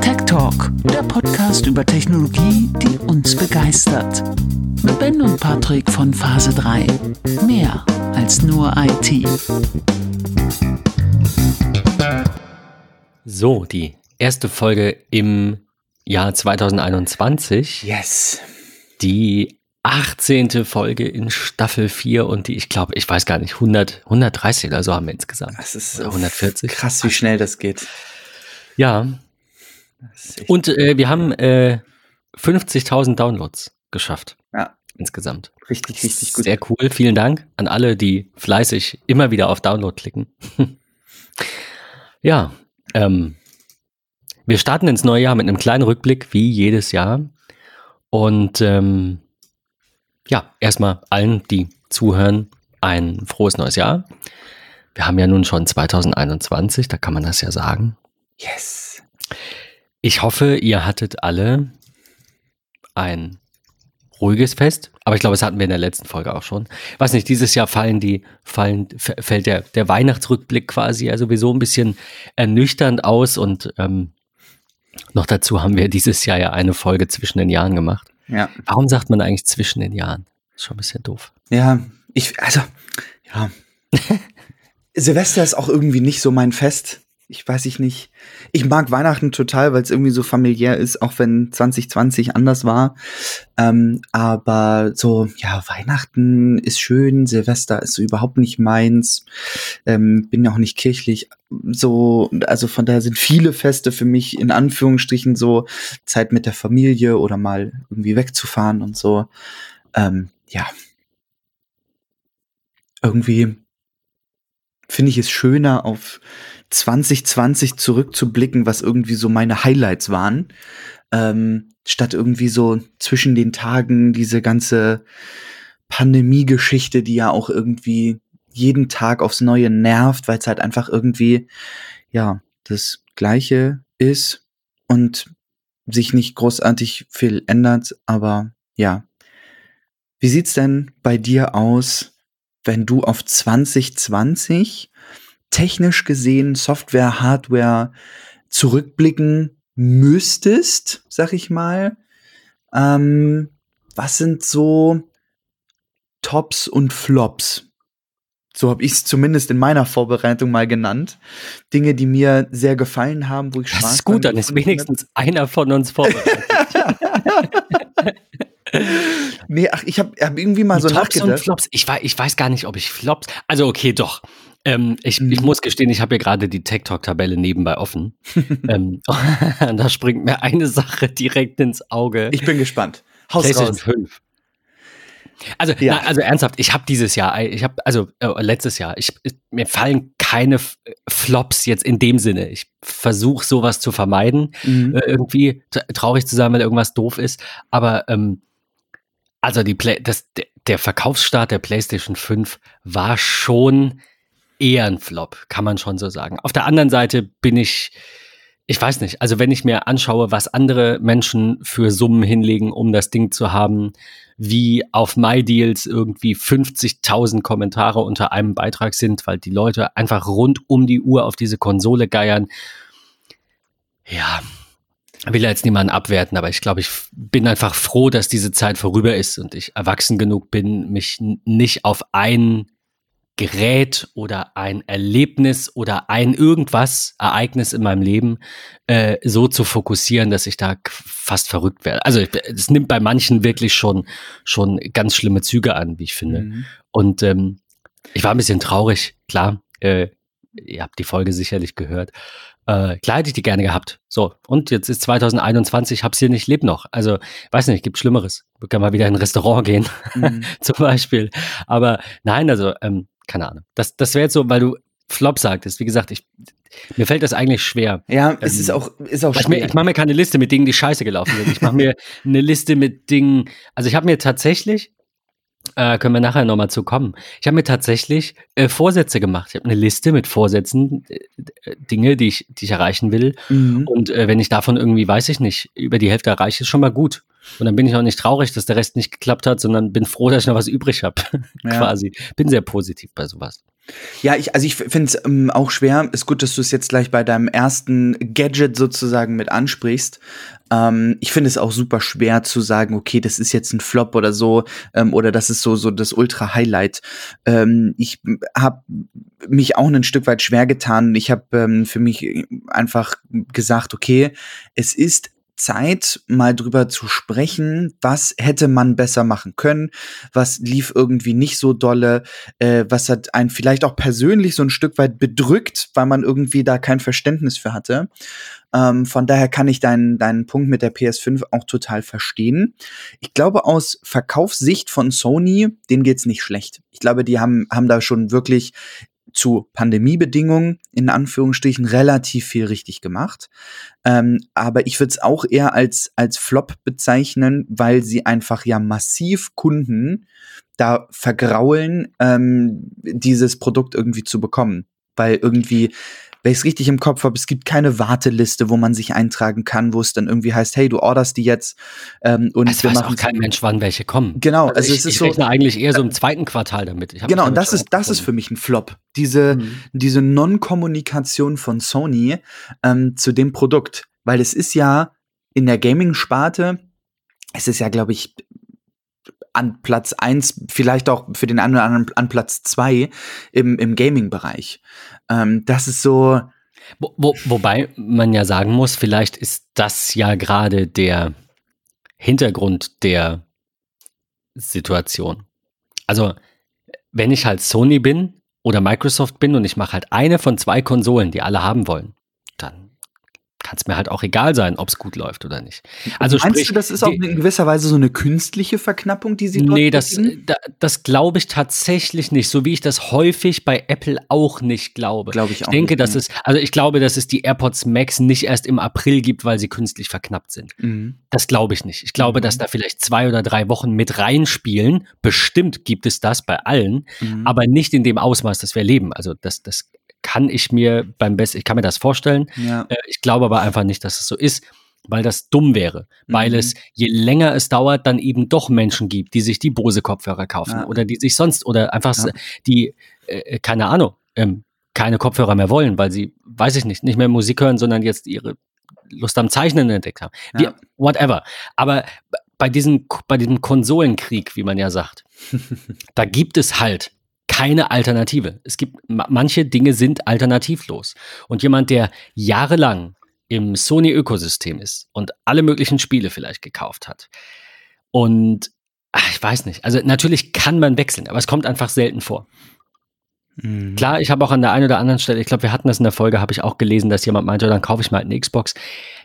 Tech Talk, der Podcast über Technologie, die uns begeistert. Mit Ben und Patrick von Phase 3. Mehr als nur IT. So, die erste Folge im Jahr 2021. Yes. Die 18. Folge in Staffel 4 und die, ich glaube, ich weiß gar nicht, 100, 130 oder so haben wir insgesamt. Das ist Oder 140. krass, wie schnell das geht. Ja, Das und äh, wir haben äh, 50.000 Downloads geschafft ja, insgesamt. richtig, richtig gut. Sehr cool. Vielen Dank an alle, die fleißig immer wieder auf Download klicken. ja, ähm, wir starten ins neue Jahr mit einem kleinen Rückblick, wie jedes Jahr. Und ähm, ja, erstmal allen, die zuhören, ein frohes neues Jahr. Wir haben ja nun schon 2021, da kann man das ja sagen. Yes. Ich hoffe, ihr hattet alle ein ruhiges Fest, aber ich glaube, das hatten wir in der letzten Folge auch schon. Weiß nicht, dieses Jahr fallen die, fallen, fällt der, der Weihnachtsrückblick quasi ja sowieso ein bisschen ernüchternd aus und ähm, noch dazu haben wir dieses Jahr ja eine Folge zwischen den Jahren gemacht. Ja. Warum sagt man eigentlich zwischen den Jahren? Ist schon ein bisschen doof. Ja, ich, also, ja. Silvester ist auch irgendwie nicht so mein Fest. Ich weiß ich nicht. Ich mag Weihnachten total, weil es irgendwie so familiär ist, auch wenn 2020 anders war. Ähm, aber so, ja, Weihnachten ist schön, Silvester ist so überhaupt nicht meins. Ähm, bin ja auch nicht kirchlich. So, also von daher sind viele Feste für mich in Anführungsstrichen so Zeit mit der Familie oder mal irgendwie wegzufahren und so. Ähm, ja, irgendwie finde ich es schöner, auf 2020 zurückzublicken, was irgendwie so meine Highlights waren, ähm, statt irgendwie so zwischen den Tagen diese ganze Pandemie-Geschichte, die ja auch irgendwie jeden Tag aufs Neue nervt, weil es halt einfach irgendwie, ja, das Gleiche ist und sich nicht großartig viel ändert, aber ja. Wie sieht's denn bei dir aus, wenn du auf 2020 technisch gesehen Software, Hardware zurückblicken müsstest, sag ich mal? Ähm, was sind so Tops und Flops? So habe ich es zumindest in meiner Vorbereitung mal genannt. Dinge, die mir sehr gefallen haben, wo ich Das Spaß ist gut, dann ist wenigstens einer von uns vorbereitet. Nee, ach, ich habe hab irgendwie mal so Tops und nachgedacht. Flops. Ich weiß, ich weiß gar nicht, ob ich Flops. Also okay, doch. Ähm, ich, ich Mhm. muss gestehen, ich habe hier gerade die Tech Talk Tabelle nebenbei offen. ähm, und da springt mir eine Sache direkt ins Auge. Ich bin gespannt. Haus PlayStation raus. 5. Also, Ja. na, also ernsthaft, ich habe dieses Jahr, ich habe, also äh, letztes Jahr, ich, mir fallen keine F- Flops jetzt in dem Sinne. Ich versuche sowas zu vermeiden, Mhm. äh, irgendwie traurig zu sein, weil irgendwas doof ist. Aber ähm, also die Play das, der, Verkaufsstart der PlayStation 5 war schon eher ein Flop, kann man schon so sagen. Auf der anderen Seite bin ich, ich weiß nicht, also wenn ich mir anschaue, was andere Menschen für Summen hinlegen, um das Ding zu haben, wie auf MyDeals irgendwie 50.000 Kommentare unter einem Beitrag sind, weil die Leute einfach rund um die Uhr auf diese Konsole geiern. Ja, will jetzt niemanden abwerten, aber ich glaube, ich bin einfach froh, dass diese Zeit vorüber ist und ich erwachsen genug bin, mich nicht auf ein Gerät oder ein Erlebnis oder ein irgendwas, Ereignis in meinem Leben äh, so zu fokussieren, dass ich da fast verrückt werde. Also es nimmt bei manchen wirklich schon, schon ganz schlimme Züge an, wie ich finde. Mhm. Und ähm, ich war ein bisschen traurig, klar. Äh, ihr habt die Folge sicherlich gehört. Äh, klar hätte ich die gerne gehabt. So, und jetzt ist 2021, hab's hier nicht, leb noch. Also, weiß nicht, gibt Schlimmeres. Wir können mal wieder in ein Restaurant gehen, Mhm. zum Beispiel. Aber nein, also, ähm, keine Ahnung. Das, das wäre jetzt so, weil du Flop sagtest. Wie gesagt, ich, mir fällt das eigentlich schwer. Ja, es Ähm, ist auch, ist auch Weil Ich, schwer. ich mache mir keine Liste mit Dingen, die scheiße gelaufen sind. Ich mache mir eine Liste mit Dingen. Also ich habe mir tatsächlich, äh, können wir nachher nochmal zu kommen, ich habe mir tatsächlich äh, Vorsätze gemacht. Ich habe eine Liste mit Vorsätzen, äh, äh, Dinge, die ich, die ich erreichen will. Mhm. Und äh, wenn ich davon irgendwie, weiß ich nicht, über die Hälfte erreiche, ist schon mal gut. Und dann bin ich auch nicht traurig, dass der Rest nicht geklappt hat, sondern bin froh, dass ich noch was übrig habe. Ja. Quasi. Bin sehr positiv bei sowas. Ja, ich, also ich finde es ähm, auch schwer. Ist gut, dass du es jetzt gleich bei deinem ersten Gadget sozusagen mit ansprichst. Ähm, ich finde es auch super schwer zu sagen, okay, das ist jetzt ein Flop oder so, ähm, oder das ist so, so das Ultra-Highlight. Ähm, ich habe mich auch ein Stück weit schwer getan. Ich habe ähm, für mich einfach gesagt, okay, es ist Zeit, mal drüber zu sprechen, was hätte man besser machen können, was lief irgendwie nicht so dolle, äh, was hat einen vielleicht auch persönlich so ein Stück weit bedrückt, weil man irgendwie da kein Verständnis für hatte. Ähm, von daher kann ich deinen, deinen Punkt mit der PS5 auch total verstehen. Ich glaube, aus Verkaufssicht von Sony, denen geht's nicht schlecht. Ich glaube, die haben, haben da schon wirklich zu Pandemiebedingungen in Anführungsstrichen relativ viel richtig gemacht. Ähm, aber ich würde es auch eher als, als Flop bezeichnen, weil sie einfach ja massiv Kunden da vergraulen, ähm, dieses Produkt irgendwie zu bekommen. Weil irgendwie wenn ich es richtig im Kopf habe, es gibt keine Warteliste, wo man sich eintragen kann, wo es dann irgendwie heißt, hey, du orderst die jetzt ähm, und es wir weiß machen auch kein Mensch, wann welche kommen. Genau, also, also ich, es ist ich so rechne eigentlich eher so im zweiten Quartal damit. genau, und das ist das ist für mich ein Flop. Diese mhm. diese Non-Kommunikation von Sony ähm, zu dem Produkt, weil es ist ja in der Gaming-Sparte, es ist ja, glaube ich, an Platz eins, vielleicht auch für den einen oder anderen an Platz zwei im, im Gaming-Bereich. Ähm, das ist so. Wo, wo, wobei man ja sagen muss, vielleicht ist das ja gerade der Hintergrund der Situation. Also, wenn ich halt Sony bin oder Microsoft bin und ich mache halt eine von zwei Konsolen, die alle haben wollen, kann es mir halt auch egal sein, ob es gut läuft oder nicht. Also Meinst sprich, du, das ist auch in gewisser Weise so eine künstliche Verknappung, die sie dort Nee, das, da, das glaube ich tatsächlich nicht, so wie ich das häufig bei Apple auch nicht glaube. Glaube ich auch. Ich denke, nicht, dass es, also ich glaube, dass es die AirPods Max nicht erst im April gibt, weil sie künstlich verknappt sind. Mhm. Das glaube ich nicht. Ich glaube, mhm. dass da vielleicht zwei oder drei Wochen mit reinspielen. Bestimmt gibt es das bei allen, mhm. aber nicht in dem Ausmaß, das wir erleben. Also das, das kann ich mir beim besten, ich kann mir das vorstellen. Ja. Äh, ich glaube aber einfach nicht, dass es so ist, weil das dumm wäre. Mhm. Weil es, je länger es dauert, dann eben doch Menschen gibt, die sich die Bose-Kopfhörer kaufen ja. oder die sich sonst oder einfach ja. die, äh, keine Ahnung, ähm, keine Kopfhörer mehr wollen, weil sie, weiß ich nicht, nicht mehr Musik hören, sondern jetzt ihre Lust am Zeichnen entdeckt haben. Wie, whatever. Aber bei diesem, bei diesem Konsolenkrieg, wie man ja sagt, da gibt es halt keine Alternative. Es gibt manche Dinge sind alternativlos. Und jemand, der jahrelang im Sony-Ökosystem ist und alle möglichen Spiele vielleicht gekauft hat und ach, ich weiß nicht, also natürlich kann man wechseln, aber es kommt einfach selten vor. Mhm. Klar, ich habe auch an der einen oder anderen Stelle, ich glaube, wir hatten das in der Folge, habe ich auch gelesen, dass jemand meinte, dann kaufe ich mal eine Xbox.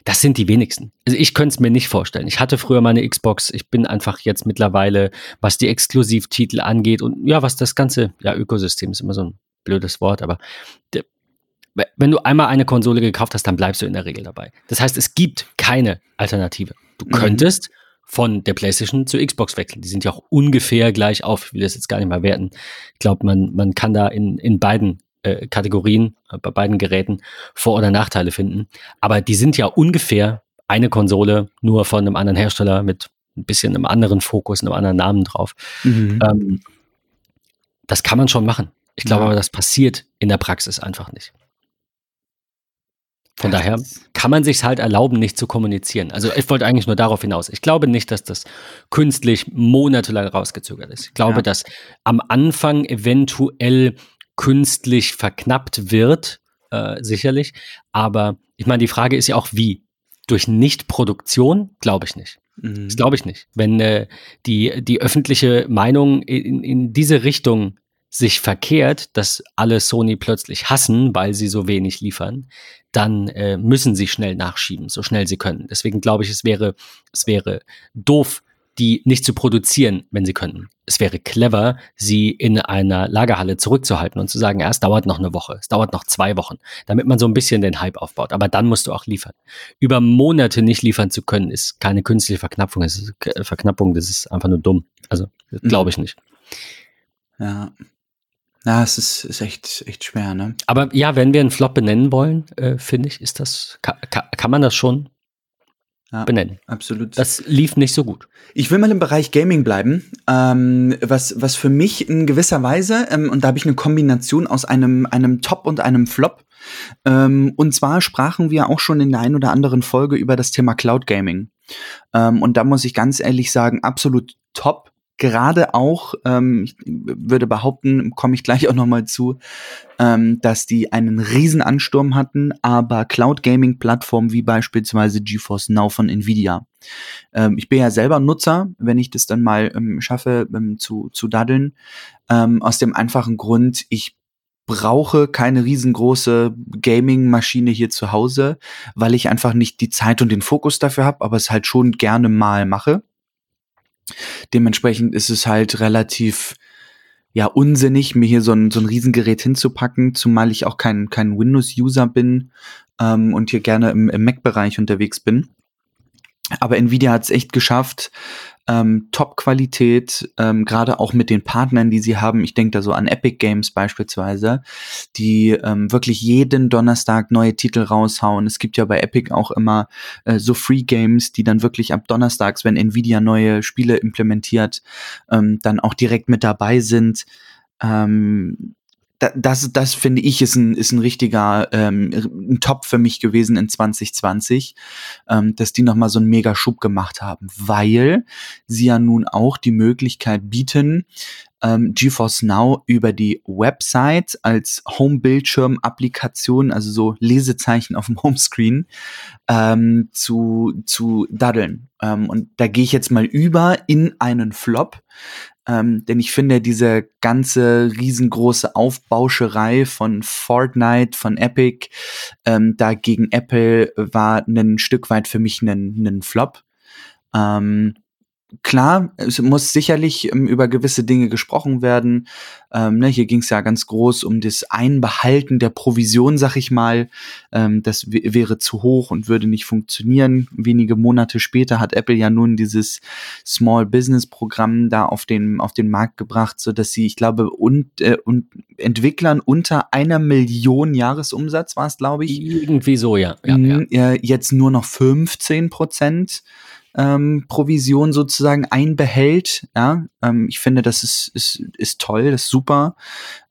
Das sind die wenigsten. Also ich könnte es mir nicht vorstellen. Ich hatte früher mal eine Xbox. Ich bin einfach jetzt mittlerweile, was die Exklusivtitel angeht und ja, was das ganze, ja, Ökosystem ist immer so ein blödes Wort, aber wenn du einmal eine Konsole gekauft hast, dann bleibst du in der Regel dabei. Das heißt, es gibt keine Alternative. Du mhm. könntest mhm von der PlayStation zur Xbox wechseln. Die sind ja auch ungefähr gleich auf. Ich will das jetzt gar nicht mal werten. Ich glaube, man, man kann da in, in beiden äh, Kategorien, äh, bei beiden Geräten Vor- oder Nachteile finden. Aber die sind ja ungefähr eine Konsole, nur von einem anderen Hersteller mit ein bisschen einem anderen Fokus, einem anderen Namen drauf. Mhm. Ähm, das kann man schon machen. Ich glaube ja. aber, das passiert in der Praxis einfach nicht. Von daher kann man sich halt erlauben, nicht zu kommunizieren. Also ich wollte eigentlich nur darauf hinaus. Ich glaube nicht, dass das künstlich monatelang rausgezögert ist. Ich glaube, ja. dass am Anfang eventuell künstlich verknappt wird, äh, sicherlich. Aber ich meine, die Frage ist ja auch, wie? Durch Nichtproduktion? Glaube ich nicht. Mhm. Das glaube ich nicht. Wenn äh, die, die öffentliche Meinung in, in diese Richtung sich verkehrt, dass alle Sony plötzlich hassen, weil sie so wenig liefern, dann äh, müssen sie schnell nachschieben, so schnell sie können. Deswegen glaube ich, es wäre, es wäre doof, die nicht zu produzieren, wenn sie könnten. Es wäre clever, sie in einer Lagerhalle zurückzuhalten und zu sagen, ja, es dauert noch eine Woche, es dauert noch zwei Wochen, damit man so ein bisschen den Hype aufbaut. Aber dann musst du auch liefern. Über Monate nicht liefern zu können, ist keine künstliche Verknappung, das ist Verknappung, das ist einfach nur dumm. Also, glaube ich nicht. Ja, ja, es ist, ist echt, echt schwer, ne? Aber ja, wenn wir einen Flop benennen wollen, äh, finde ich, ist das, kann, kann, kann man das schon? Ja, benennen. Absolut. Das lief nicht so gut. Ich will mal im Bereich Gaming bleiben, ähm, was, was für mich in gewisser Weise, ähm, und da habe ich eine Kombination aus einem, einem Top und einem Flop. Ähm, und zwar sprachen wir auch schon in der einen oder anderen Folge über das Thema Cloud Gaming. Ähm, und da muss ich ganz ehrlich sagen, absolut top gerade auch, ähm, ich würde behaupten, komme ich gleich auch nochmal zu, ähm, dass die einen Riesenansturm hatten, aber Cloud Gaming Plattformen wie beispielsweise GeForce Now von Nvidia. Ähm, ich bin ja selber Nutzer, wenn ich das dann mal ähm, schaffe ähm, zu, zu daddeln, ähm, aus dem einfachen Grund, ich brauche keine riesengroße Gaming-Maschine hier zu Hause, weil ich einfach nicht die Zeit und den Fokus dafür habe, aber es halt schon gerne mal mache. Dementsprechend ist es halt relativ ja unsinnig, mir hier so ein, so ein Riesengerät hinzupacken, zumal ich auch kein, kein Windows-User bin ähm, und hier gerne im, im Mac-Bereich unterwegs bin. Aber Nvidia hat es echt geschafft, ähm, Top-Qualität, ähm, gerade auch mit den Partnern, die sie haben. Ich denke da so an Epic Games beispielsweise, die ähm, wirklich jeden Donnerstag neue Titel raushauen. Es gibt ja bei Epic auch immer äh, so Free Games, die dann wirklich ab Donnerstags, wenn Nvidia neue Spiele implementiert, ähm, dann auch direkt mit dabei sind. Ähm, das, das finde ich ist ein, ist ein richtiger ähm, ein Top für mich gewesen in 2020, ähm, dass die nochmal so einen mega Schub gemacht haben, weil sie ja nun auch die Möglichkeit bieten, ähm, GeForce Now über die Website als Home-Bildschirm-Applikation, also so Lesezeichen auf dem Homescreen, ähm, zu, zu daddeln. Ähm, und da gehe ich jetzt mal über in einen Flop, ähm, denn ich finde, diese ganze riesengroße Aufbauscherei von Fortnite, von Epic, ähm, da gegen Apple war ein Stück weit für mich ein, Flop. Ähm, klar, es muss sicherlich ähm, über gewisse Dinge gesprochen werden. Ähm, ne, hier ging es ja ganz groß um das Einbehalten der Provision, sag ich mal. Ähm, das wäre zu hoch und würde nicht funktionieren. Wenige Monate später hat Apple ja nun dieses Small Business Programm da auf den, auf den Markt gebracht, so dass sie, ich glaube, und, äh, und Entwicklern unter einer Million Jahresumsatz war es, glaube ich. Irgendwie so, ja. ja, ja. Jetzt nur noch 15 Prozent ähm, Provision sozusagen einbehält. Ja, ähm, ich finde, das ist, ist, ist toll, das ist super.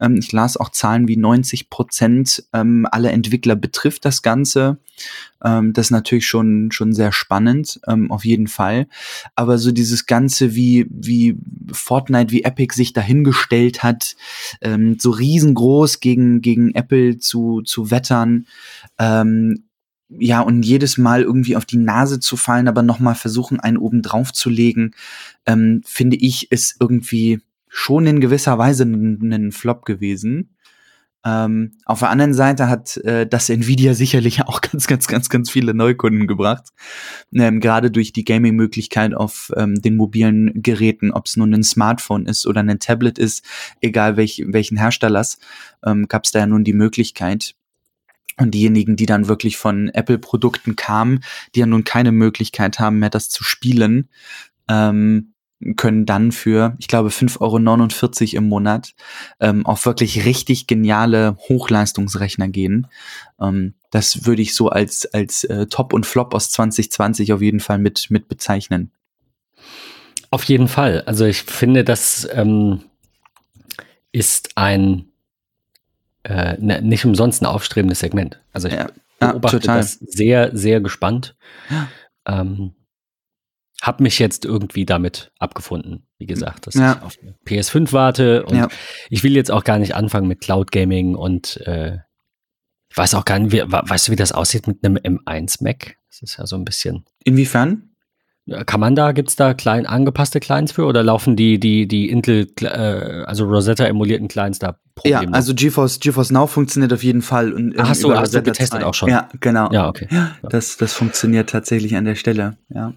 Ähm, ich las auch Zahlen wie 90 Prozent ähm, aller Entwickler betrifft das Ganze. Ähm, das ist natürlich schon, schon sehr spannend, ähm, auf jeden Fall. Aber so dieses Ganze, wie, wie Fortnite, wie Epic sich dahingestellt hat, ähm, so riesengroß gegen, gegen Apple zu, zu wettern, ähm, ja, und jedes Mal irgendwie auf die Nase zu fallen, aber nochmal versuchen, einen oben drauf zu legen, ähm, finde ich, ist irgendwie schon in gewisser Weise ein, Flop gewesen. Ähm, auf der anderen Seite hat äh, das Nvidia sicherlich auch ganz, ganz, ganz, ganz viele Neukunden gebracht. Ähm, Gerade durch die Gaming-Möglichkeit auf ähm, den mobilen Geräten, ob es nun ein Smartphone ist oder ein Tablet ist, egal welch, welchen Herstellers, ähm, gab es da ja nun die Möglichkeit, und diejenigen, die dann wirklich von Apple-Produkten kamen, die ja nun keine Möglichkeit haben mehr, das zu spielen, ähm, können dann für, ich glaube, 5,49 Euro im Monat ähm, auf wirklich richtig geniale Hochleistungsrechner gehen. Ähm, das würde ich so als, als äh, Top und Flop aus 2020 auf jeden Fall mit, mit bezeichnen. Auf jeden Fall. Also ich finde, das ähm, ist ein äh, ne, nicht umsonst ein aufstrebendes Segment. Also ich ja, beobachte ja, das sehr, sehr gespannt. Ja. Ähm, hab mich jetzt irgendwie damit abgefunden, wie gesagt, dass ja. ich auf PS5 warte und ja. ich will jetzt auch gar nicht anfangen mit Cloud Gaming und äh, ich weiß auch gar nicht, wie, weißt du, wie das aussieht mit einem M1 Mac? Das ist ja so ein bisschen. Inwiefern? Kann man da, gibt es da klein angepasste Clients für oder laufen die, die, die Intel, äh, also Rosetta emulierten Clients da problemlos? Ja, also GeForce, GeForce Now funktioniert auf jeden Fall. Und, Ach, hast du, hast du getestet 2. auch schon? Ja, genau. Ja, okay. Ja, das, das funktioniert tatsächlich an der Stelle, ja.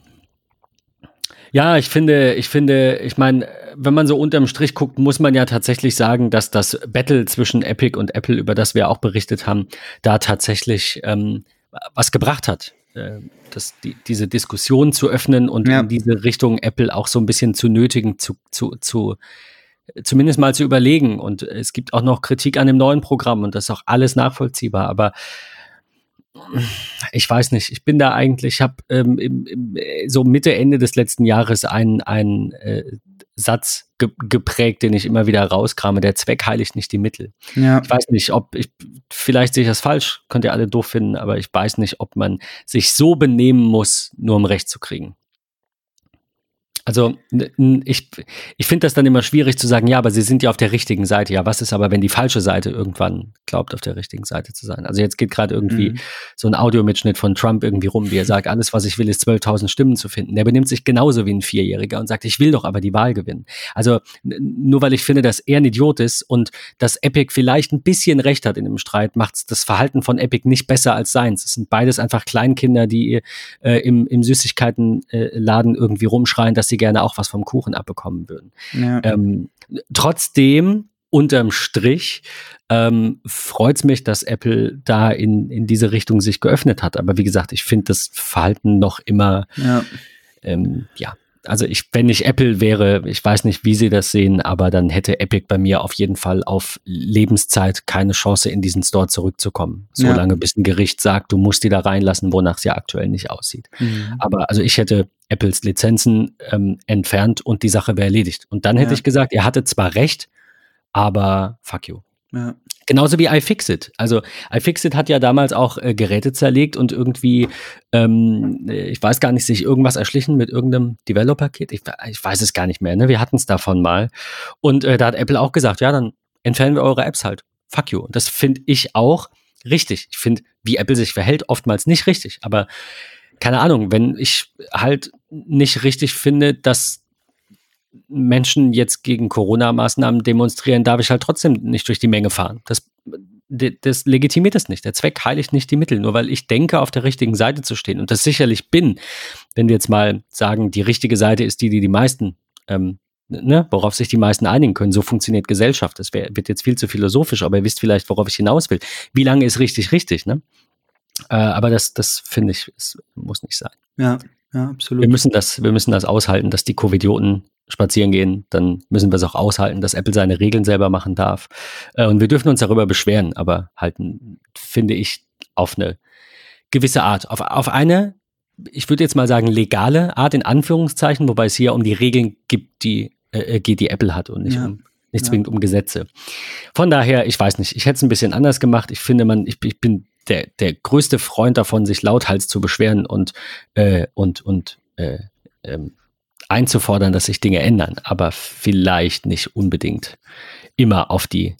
Ja, ich finde, ich finde, ich meine, wenn man so unterm Strich guckt, muss man ja tatsächlich sagen, dass das Battle zwischen Epic und Apple, über das wir auch berichtet haben, da tatsächlich ähm, was gebracht hat. Äh, das, die, diese Diskussion zu öffnen und ja. in diese Richtung Apple auch so ein bisschen zu nötigen, zu, zu, zu zumindest mal zu überlegen. Und es gibt auch noch Kritik an dem neuen Programm und das ist auch alles nachvollziehbar. Aber ich weiß nicht, ich bin da eigentlich, ich habe ähm, im, im, so Mitte, Ende des letzten Jahres einen, einen äh, Satz ge geprägt, den ich immer wieder rauskrame, der Zweck heiligt nicht die Mittel. Ja. Ich weiß nicht, ob ich, vielleicht sehe ich das falsch, könnt ihr alle doof finden, aber ich weiß nicht, ob man sich so benehmen muss, nur um Recht zu kriegen. Also ich, ich finde das dann immer schwierig zu sagen, ja, aber sie sind ja auf der richtigen Seite. Ja, was ist aber, wenn die falsche Seite irgendwann glaubt, auf der richtigen Seite zu sein? Also jetzt geht gerade irgendwie mhm. so ein Audiomitschnitt von Trump irgendwie rum, wie er sagt, alles, was ich will, ist 12.000 Stimmen zu finden. Der benimmt sich genauso wie ein Vierjähriger und sagt, ich will doch aber die Wahl gewinnen. Also nur weil ich finde, dass er ein Idiot ist und dass Epic vielleicht ein bisschen recht hat in dem Streit, macht das Verhalten von Epic nicht besser als seins. Es sind beides einfach Kleinkinder, die äh, im, im Süßigkeitenladen irgendwie rumschreien, dass sie gerne auch was vom Kuchen abbekommen würden. Ja. Ähm, trotzdem, unterm Strich, ähm, freut es mich, dass Apple da in, in diese Richtung sich geöffnet hat. Aber wie gesagt, ich finde das Verhalten noch immer, ja, ähm, ja also ich, wenn ich Apple wäre, ich weiß nicht, wie sie das sehen, aber dann hätte Epic bei mir auf jeden Fall auf Lebenszeit keine Chance, in diesen Store zurückzukommen. Solange ja. bis ein Gericht sagt, du musst die da reinlassen, wonach sie aktuell nicht aussieht. Mhm. Aber also ich hätte Apples Lizenzen ähm, entfernt und die Sache wäre erledigt. Und dann hätte ja. ich gesagt, ihr hattet zwar recht, aber fuck you. Ja. Genauso wie iFixit. Also iFixit hat ja damals auch äh, Geräte zerlegt und irgendwie, ähm, ich weiß gar nicht, sich irgendwas erschlichen mit irgendeinem Developer-Kit. Ich, ich, weiß es gar nicht mehr. Ne? Wir hatten es davon mal. Und äh, da hat Apple auch gesagt, ja, dann entfernen wir eure Apps halt. Fuck you. Und das finde ich auch richtig. Ich finde, wie Apple sich verhält, oftmals nicht richtig. Aber keine Ahnung, wenn ich halt nicht richtig finde, dass Menschen jetzt gegen Corona-Maßnahmen demonstrieren, darf ich halt trotzdem nicht durch die Menge fahren. Das, das legitimiert es nicht. Der Zweck heiligt nicht die Mittel. Nur weil ich denke, auf der richtigen Seite zu stehen und das sicherlich bin, wenn wir jetzt mal sagen, die richtige Seite ist die, die die meisten, ähm, ne, worauf sich die meisten einigen können. So funktioniert Gesellschaft. Das wär, wird jetzt viel zu philosophisch, aber ihr wisst vielleicht, worauf ich hinaus will. Wie lange ist richtig richtig, ne? Äh, aber das, das finde ich, muss nicht sein. Ja, ja, absolut. Wir müssen das, wir müssen das aushalten, dass die Covidioten spazieren gehen, dann müssen wir es auch aushalten, dass Apple seine Regeln selber machen darf. Äh, und wir dürfen uns darüber beschweren, aber halten, finde ich, auf eine gewisse Art. Auf, auf eine, ich würde jetzt mal sagen, legale Art in Anführungszeichen, wobei es hier um die Regeln gibt, die äh, geht, die Apple hat und nicht ja. um nicht zwingend ja. um Gesetze. Von daher, ich weiß nicht, ich hätte es ein bisschen anders gemacht. Ich finde, man, ich, ich bin der, der größte Freund davon, sich lauthals zu beschweren und, äh, und, und äh, ähm, einzufordern, dass sich Dinge ändern, aber vielleicht nicht unbedingt immer auf die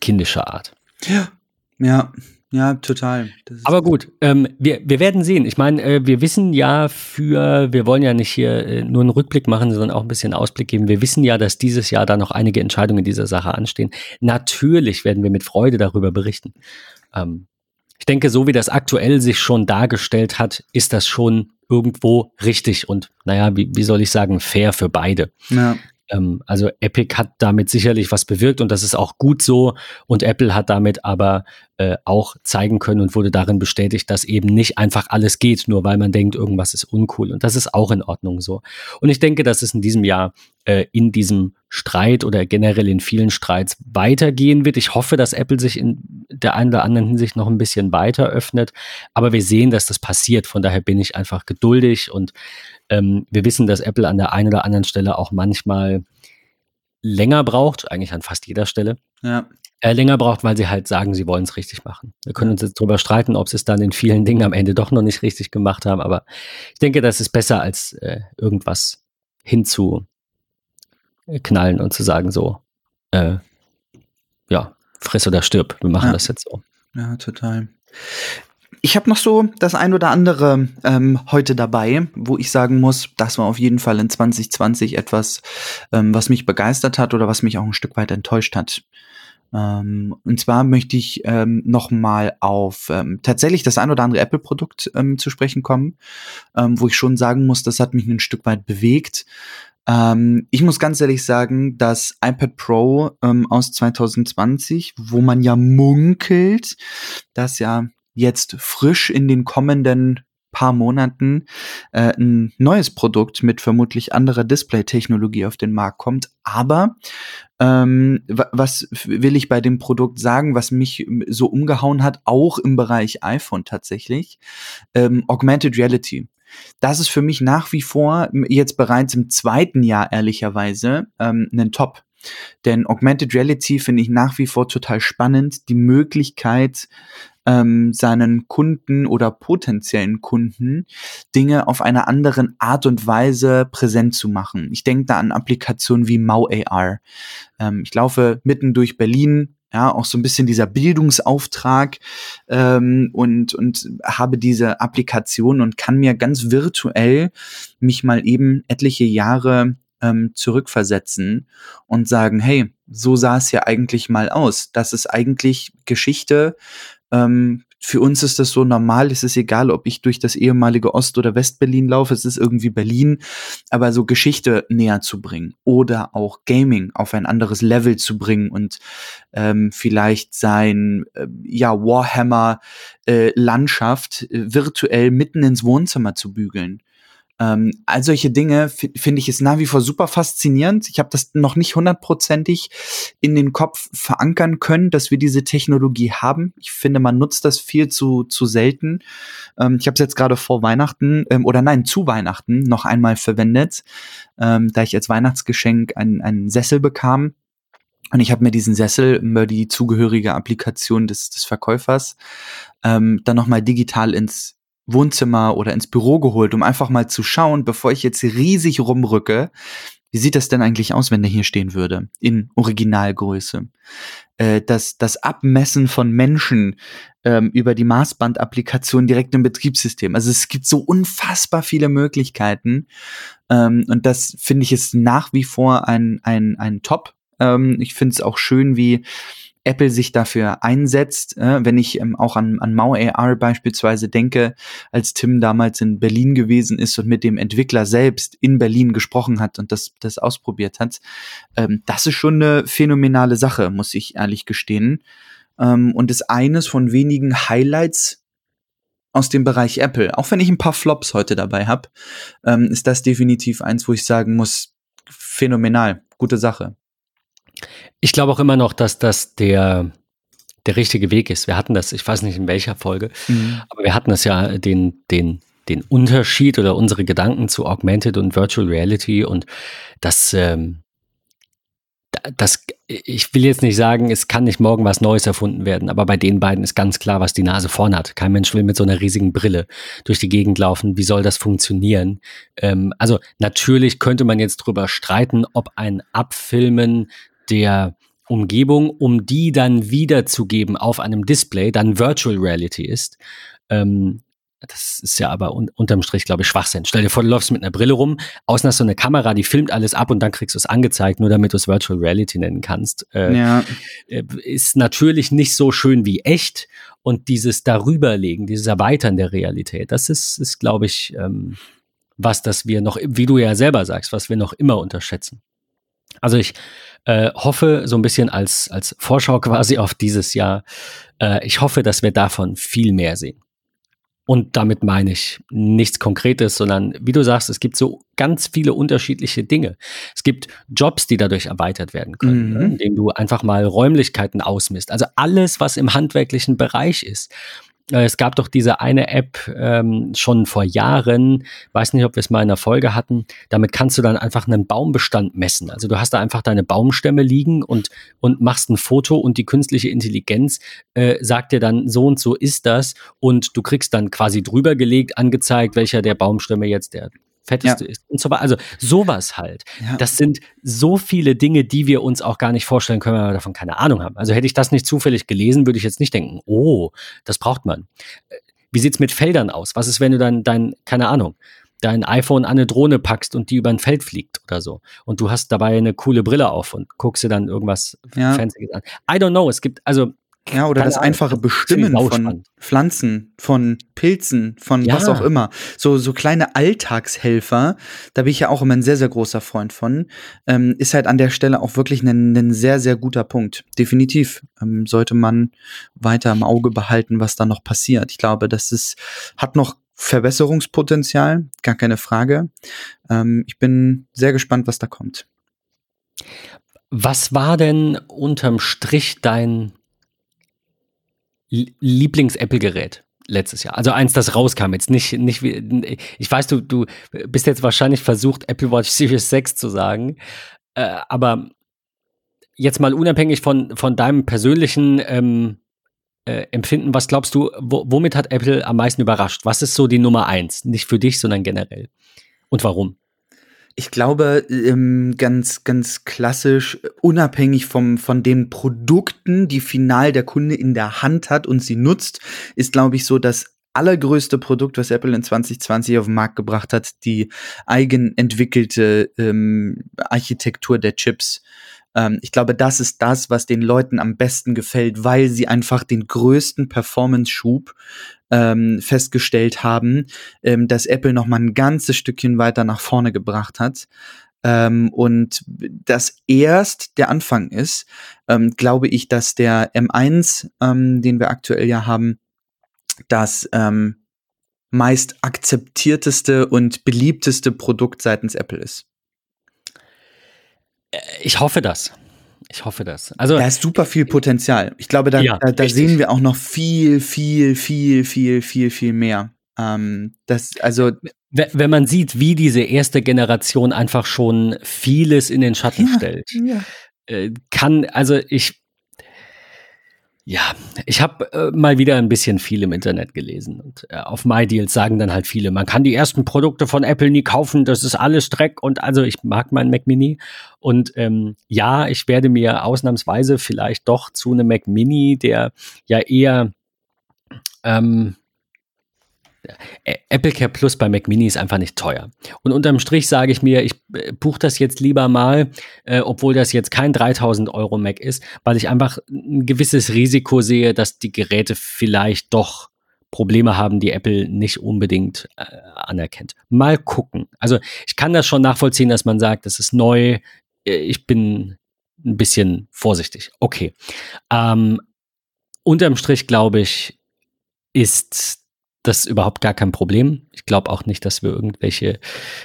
kindische Art. Ja, ja, ja, total. Aber gut, ähm, wir, wir werden sehen. Ich meine, äh, wir wissen ja für, wir wollen ja nicht hier äh, nur einen Rückblick machen, sondern auch ein bisschen Ausblick geben. Wir wissen ja, dass dieses Jahr da noch einige Entscheidungen in dieser Sache anstehen. Natürlich werden wir mit Freude darüber berichten. Ähm, ich denke, so wie das aktuell sich schon dargestellt hat, ist das schon irgendwo richtig und, naja, wie, wie soll ich sagen, fair für beide. Ja. Ähm, also Epic hat damit sicherlich was bewirkt und das ist auch gut so. Und Apple hat damit aber äh, auch zeigen können und wurde darin bestätigt, dass eben nicht einfach alles geht, nur weil man denkt, irgendwas ist uncool. Und das ist auch in Ordnung so. Und ich denke, dass es in diesem Jahr äh, in diesem Streit oder generell in vielen Streits weitergehen wird. Ich hoffe, dass Apple sich in der einen oder anderen Hinsicht noch ein bisschen weiter öffnet. Aber wir sehen, dass das passiert. Von daher bin ich einfach geduldig und ähm, wir wissen, dass Apple an der einen oder anderen Stelle auch manchmal länger braucht, eigentlich an fast jeder Stelle. Ja. Äh, länger braucht, weil sie halt sagen, sie wollen es richtig machen. Wir können uns jetzt darüber streiten, ob sie es dann in vielen Dingen am Ende doch noch nicht richtig gemacht haben, aber ich denke, das ist besser, als äh, irgendwas hinzuknallen und zu sagen, so, äh, ja, friss oder stirb, wir machen ja. das jetzt so. Ja, total. Ich habe noch so das ein oder andere ähm, heute dabei, wo ich sagen muss, das war auf jeden Fall in 2020 etwas, ähm, was mich begeistert hat oder was mich auch ein Stück weit enttäuscht hat. Ähm, und zwar möchte ich ähm, noch mal auf ähm, tatsächlich das ein oder andere Apple-Produkt ähm, zu sprechen kommen, ähm, wo ich schon sagen muss, das hat mich ein Stück weit bewegt. Ähm, ich muss ganz ehrlich sagen, das iPad Pro ähm, aus 2020, wo man ja munkelt, dass ja jetzt frisch in den kommenden paar Monaten äh, ein neues Produkt mit vermutlich anderer Display-Technologie auf den Markt kommt. Aber ähm, was will ich bei dem Produkt sagen, was mich so umgehauen hat, auch im Bereich iPhone tatsächlich? Ähm, Augmented Reality. Das ist für mich nach wie vor jetzt bereits im zweiten Jahr ehrlicherweise ähm, ein Top. Denn Augmented Reality finde ich nach wie vor total spannend. Die Möglichkeit, ähm, seinen Kunden oder potenziellen Kunden Dinge auf einer anderen Art und Weise präsent zu machen. Ich denke da an Applikationen wie Mau AR. Ähm, ich laufe mitten durch Berlin, ja, auch so ein bisschen dieser Bildungsauftrag ähm, und, und habe diese Applikation und kann mir ganz virtuell mich mal eben etliche Jahre ähm, zurückversetzen und sagen, hey, so sah es ja eigentlich mal aus. Das ist eigentlich Geschichte ähm, für uns ist das so normal, es ist egal, ob ich durch das ehemalige Ost- oder Westberlin laufe, es ist irgendwie Berlin, aber so Geschichte näher zu bringen oder auch Gaming auf ein anderes Level zu bringen und ähm, vielleicht sein äh, ja Warhammer äh, Landschaft äh, virtuell mitten ins Wohnzimmer zu bügeln ähm, all solche Dinge finde ich es nach wie vor super faszinierend. Ich habe das noch nicht hundertprozentig in den Kopf verankern können, dass wir diese Technologie haben. Ich finde, man nutzt das viel zu, zu selten. Ähm, ich habe es jetzt gerade vor Weihnachten ähm, oder nein, zu Weihnachten noch einmal verwendet, ähm, da ich als Weihnachtsgeschenk einen, einen Sessel bekam. Und ich habe mir diesen Sessel über die zugehörige Applikation des, des Verkäufers ähm, dann nochmal digital ins Wohnzimmer oder ins Büro geholt, um einfach mal zu schauen, bevor ich jetzt riesig rumrücke, wie sieht das denn eigentlich aus, wenn der hier stehen würde? In Originalgröße. Äh, das, das Abmessen von Menschen ähm, über die Maßbandapplikation direkt im Betriebssystem. Also es gibt so unfassbar viele Möglichkeiten. Ähm, und das finde ich ist nach wie vor ein, ein, ein Top. Ähm, ich finde es auch schön, wie Apple sich dafür einsetzt. Äh, wenn ich ähm, auch an, an Mau AR beispielsweise denke, als Tim damals in Berlin gewesen ist und mit dem Entwickler selbst in Berlin gesprochen hat und das, das ausprobiert hat, ähm, das ist schon eine phänomenale Sache, muss ich ehrlich gestehen. Ähm, und ist eines von wenigen Highlights aus dem Bereich Apple. Auch wenn ich ein paar Flops heute dabei habe, ähm, ist das definitiv eins, wo ich sagen muss, phänomenal, gute Sache. Ich glaube auch immer noch, dass das der, der richtige Weg ist. Wir hatten das, ich weiß nicht in welcher Folge, mhm. aber wir hatten das ja, den, den, den Unterschied oder unsere Gedanken zu Augmented und Virtual Reality und das, ähm, das, ich will jetzt nicht sagen, es kann nicht morgen was Neues erfunden werden, aber bei den beiden ist ganz klar, was die Nase vorn hat. Kein Mensch will mit so einer riesigen Brille durch die Gegend laufen. Wie soll das funktionieren? Ähm, also natürlich könnte man jetzt drüber streiten, ob ein Abfilmen der Umgebung, um die dann wiederzugeben auf einem Display, dann Virtual Reality ist. Ähm, das ist ja aber un unterm Strich, glaube ich, Schwachsinn. Stell dir vor, du läufst mit einer Brille rum, außen hast du eine Kamera, die filmt alles ab und dann kriegst du es angezeigt, nur damit du es Virtual Reality nennen kannst. Äh, ja. Äh, ist natürlich nicht so schön wie echt. Und dieses Darüberlegen, dieses Erweitern der Realität, das ist, ist glaube ich, ähm, was das wir noch, wie du ja selber sagst, was wir noch immer unterschätzen. Also ich äh, hoffe so ein bisschen als, als Vorschau quasi auf dieses Jahr, äh, ich hoffe, dass wir davon viel mehr sehen. Und damit meine ich nichts Konkretes, sondern wie du sagst, es gibt so ganz viele unterschiedliche Dinge. Es gibt Jobs, die dadurch erweitert werden können, ne, mhm. indem du einfach mal Räumlichkeiten ausmisst. Also alles, was im handwerklichen Bereich ist. Äh, es gab doch diese eine App ähm, schon vor Jahren, weiß nicht, ob wir es mal in der Folge hatten. Damit kannst du dann einfach einen Baumbestand messen. Also du hast da einfach deine Baumstämme liegen und, und machst ein Foto und die künstliche Intelligenz äh, sagt dir dann, so und so ist das. Und du kriegst dann quasi drüber gelegt, angezeigt, welcher der Baumstämme jetzt der fetteste ja. ist und so weiter. Also sowas halt. Ja. Das sind so viele Dinge, die wir uns auch gar nicht vorstellen können, wenn wir davon keine Ahnung haben. Also hätte ich das nicht zufällig gelesen, würde ich jetzt nicht denken, oh, das braucht man. Äh, wie sieht's mit Feldern aus? Was ist, wenn du dann dein, keine Ahnung, dein iPhone an eine Drohne packst und die über ein Feld fliegt oder so. Und du hast dabei eine coole Brille auf und guckst dir dann irgendwas ja. Fancyes an. I don't know. Es gibt, also ja, oder das einfache Bestimmen von Pflanzen, von Pilzen, von ja. was auch immer. So, so kleine Alltagshelfer, da bin ich ja auch immer ein sehr, sehr großer Freund von, ähm, ist halt an der Stelle auch wirklich ein, ein sehr, sehr guter Punkt. Definitiv ähm, sollte man weiter im Auge behalten, was da noch passiert. Ich glaube, das ist, hat noch Verbesserungspotenzial, gar keine Frage. Ähm, ich bin sehr gespannt, was da kommt. Was war denn unterm Strich dein Lieblings-Apple-Gerät letztes Jahr? Also eins, das rauskam jetzt nicht, nicht wie, ich weiß, du, du bist jetzt wahrscheinlich versucht, Apple Watch Series 6 zu sagen, äh, aber jetzt mal unabhängig von, von deinem persönlichen ähm, äh, Empfinden, was glaubst du, wo, womit hat Apple am meisten überrascht? Was ist so die Nummer eins? Nicht für dich, sondern generell. Und warum? Ich glaube, ähm, ganz, ganz klassisch, unabhängig vom, von den Produkten, die final der Kunde in der Hand hat und sie nutzt, ist, glaube ich, so das allergrößte Produkt, was Apple in 2020 auf den Markt gebracht hat, die eigenentwickelte ähm, Architektur der Chips. Ähm, ich glaube, das ist das, was den Leuten am besten gefällt, weil sie einfach den größten Performance-Schub ähm, festgestellt haben, ähm, dass Apple noch mal ein ganzes Stückchen weiter nach vorne gebracht hat. Ähm, und das erst der Anfang ist, ähm, glaube ich, dass der M1, ähm, den wir aktuell ja haben, das ähm, meist akzeptierteste und beliebteste Produkt seitens Apple ist. Ich hoffe das. Ich hoffe das. Also da ist super viel Potenzial. Ich glaube, da, ja, da, da sehen wir auch noch viel, viel, viel, viel, viel, viel mehr. Ähm, das, also wenn man sieht, wie diese erste Generation einfach schon vieles in den Schatten ja, stellt, ja. Äh, kann, also ich, ja, ich habe äh, mal wieder ein bisschen viel im Internet gelesen und äh, auf MyDeals sagen dann halt viele, man kann die ersten Produkte von Apple nie kaufen, das ist alles Dreck und also ich mag meinen Mac Mini und ähm, ja, ich werde mir ausnahmsweise vielleicht doch zu einem Mac Mini, der ja eher ähm, Apple Care Plus bei Mac Mini ist einfach nicht teuer. Und unterm Strich sage ich mir, ich äh, buche das jetzt lieber mal, äh, obwohl das jetzt kein 3000 Euro Mac ist, weil ich einfach ein gewisses Risiko sehe, dass die Geräte vielleicht doch Probleme haben, die Apple nicht unbedingt äh, anerkennt. Mal gucken. Also ich kann das schon nachvollziehen, dass man sagt, das ist neu. Äh, ich bin ein bisschen vorsichtig. Okay. Ähm, unterm Strich glaube ich, ist das ist überhaupt gar kein Problem. Ich glaube auch nicht, dass wir irgendwelche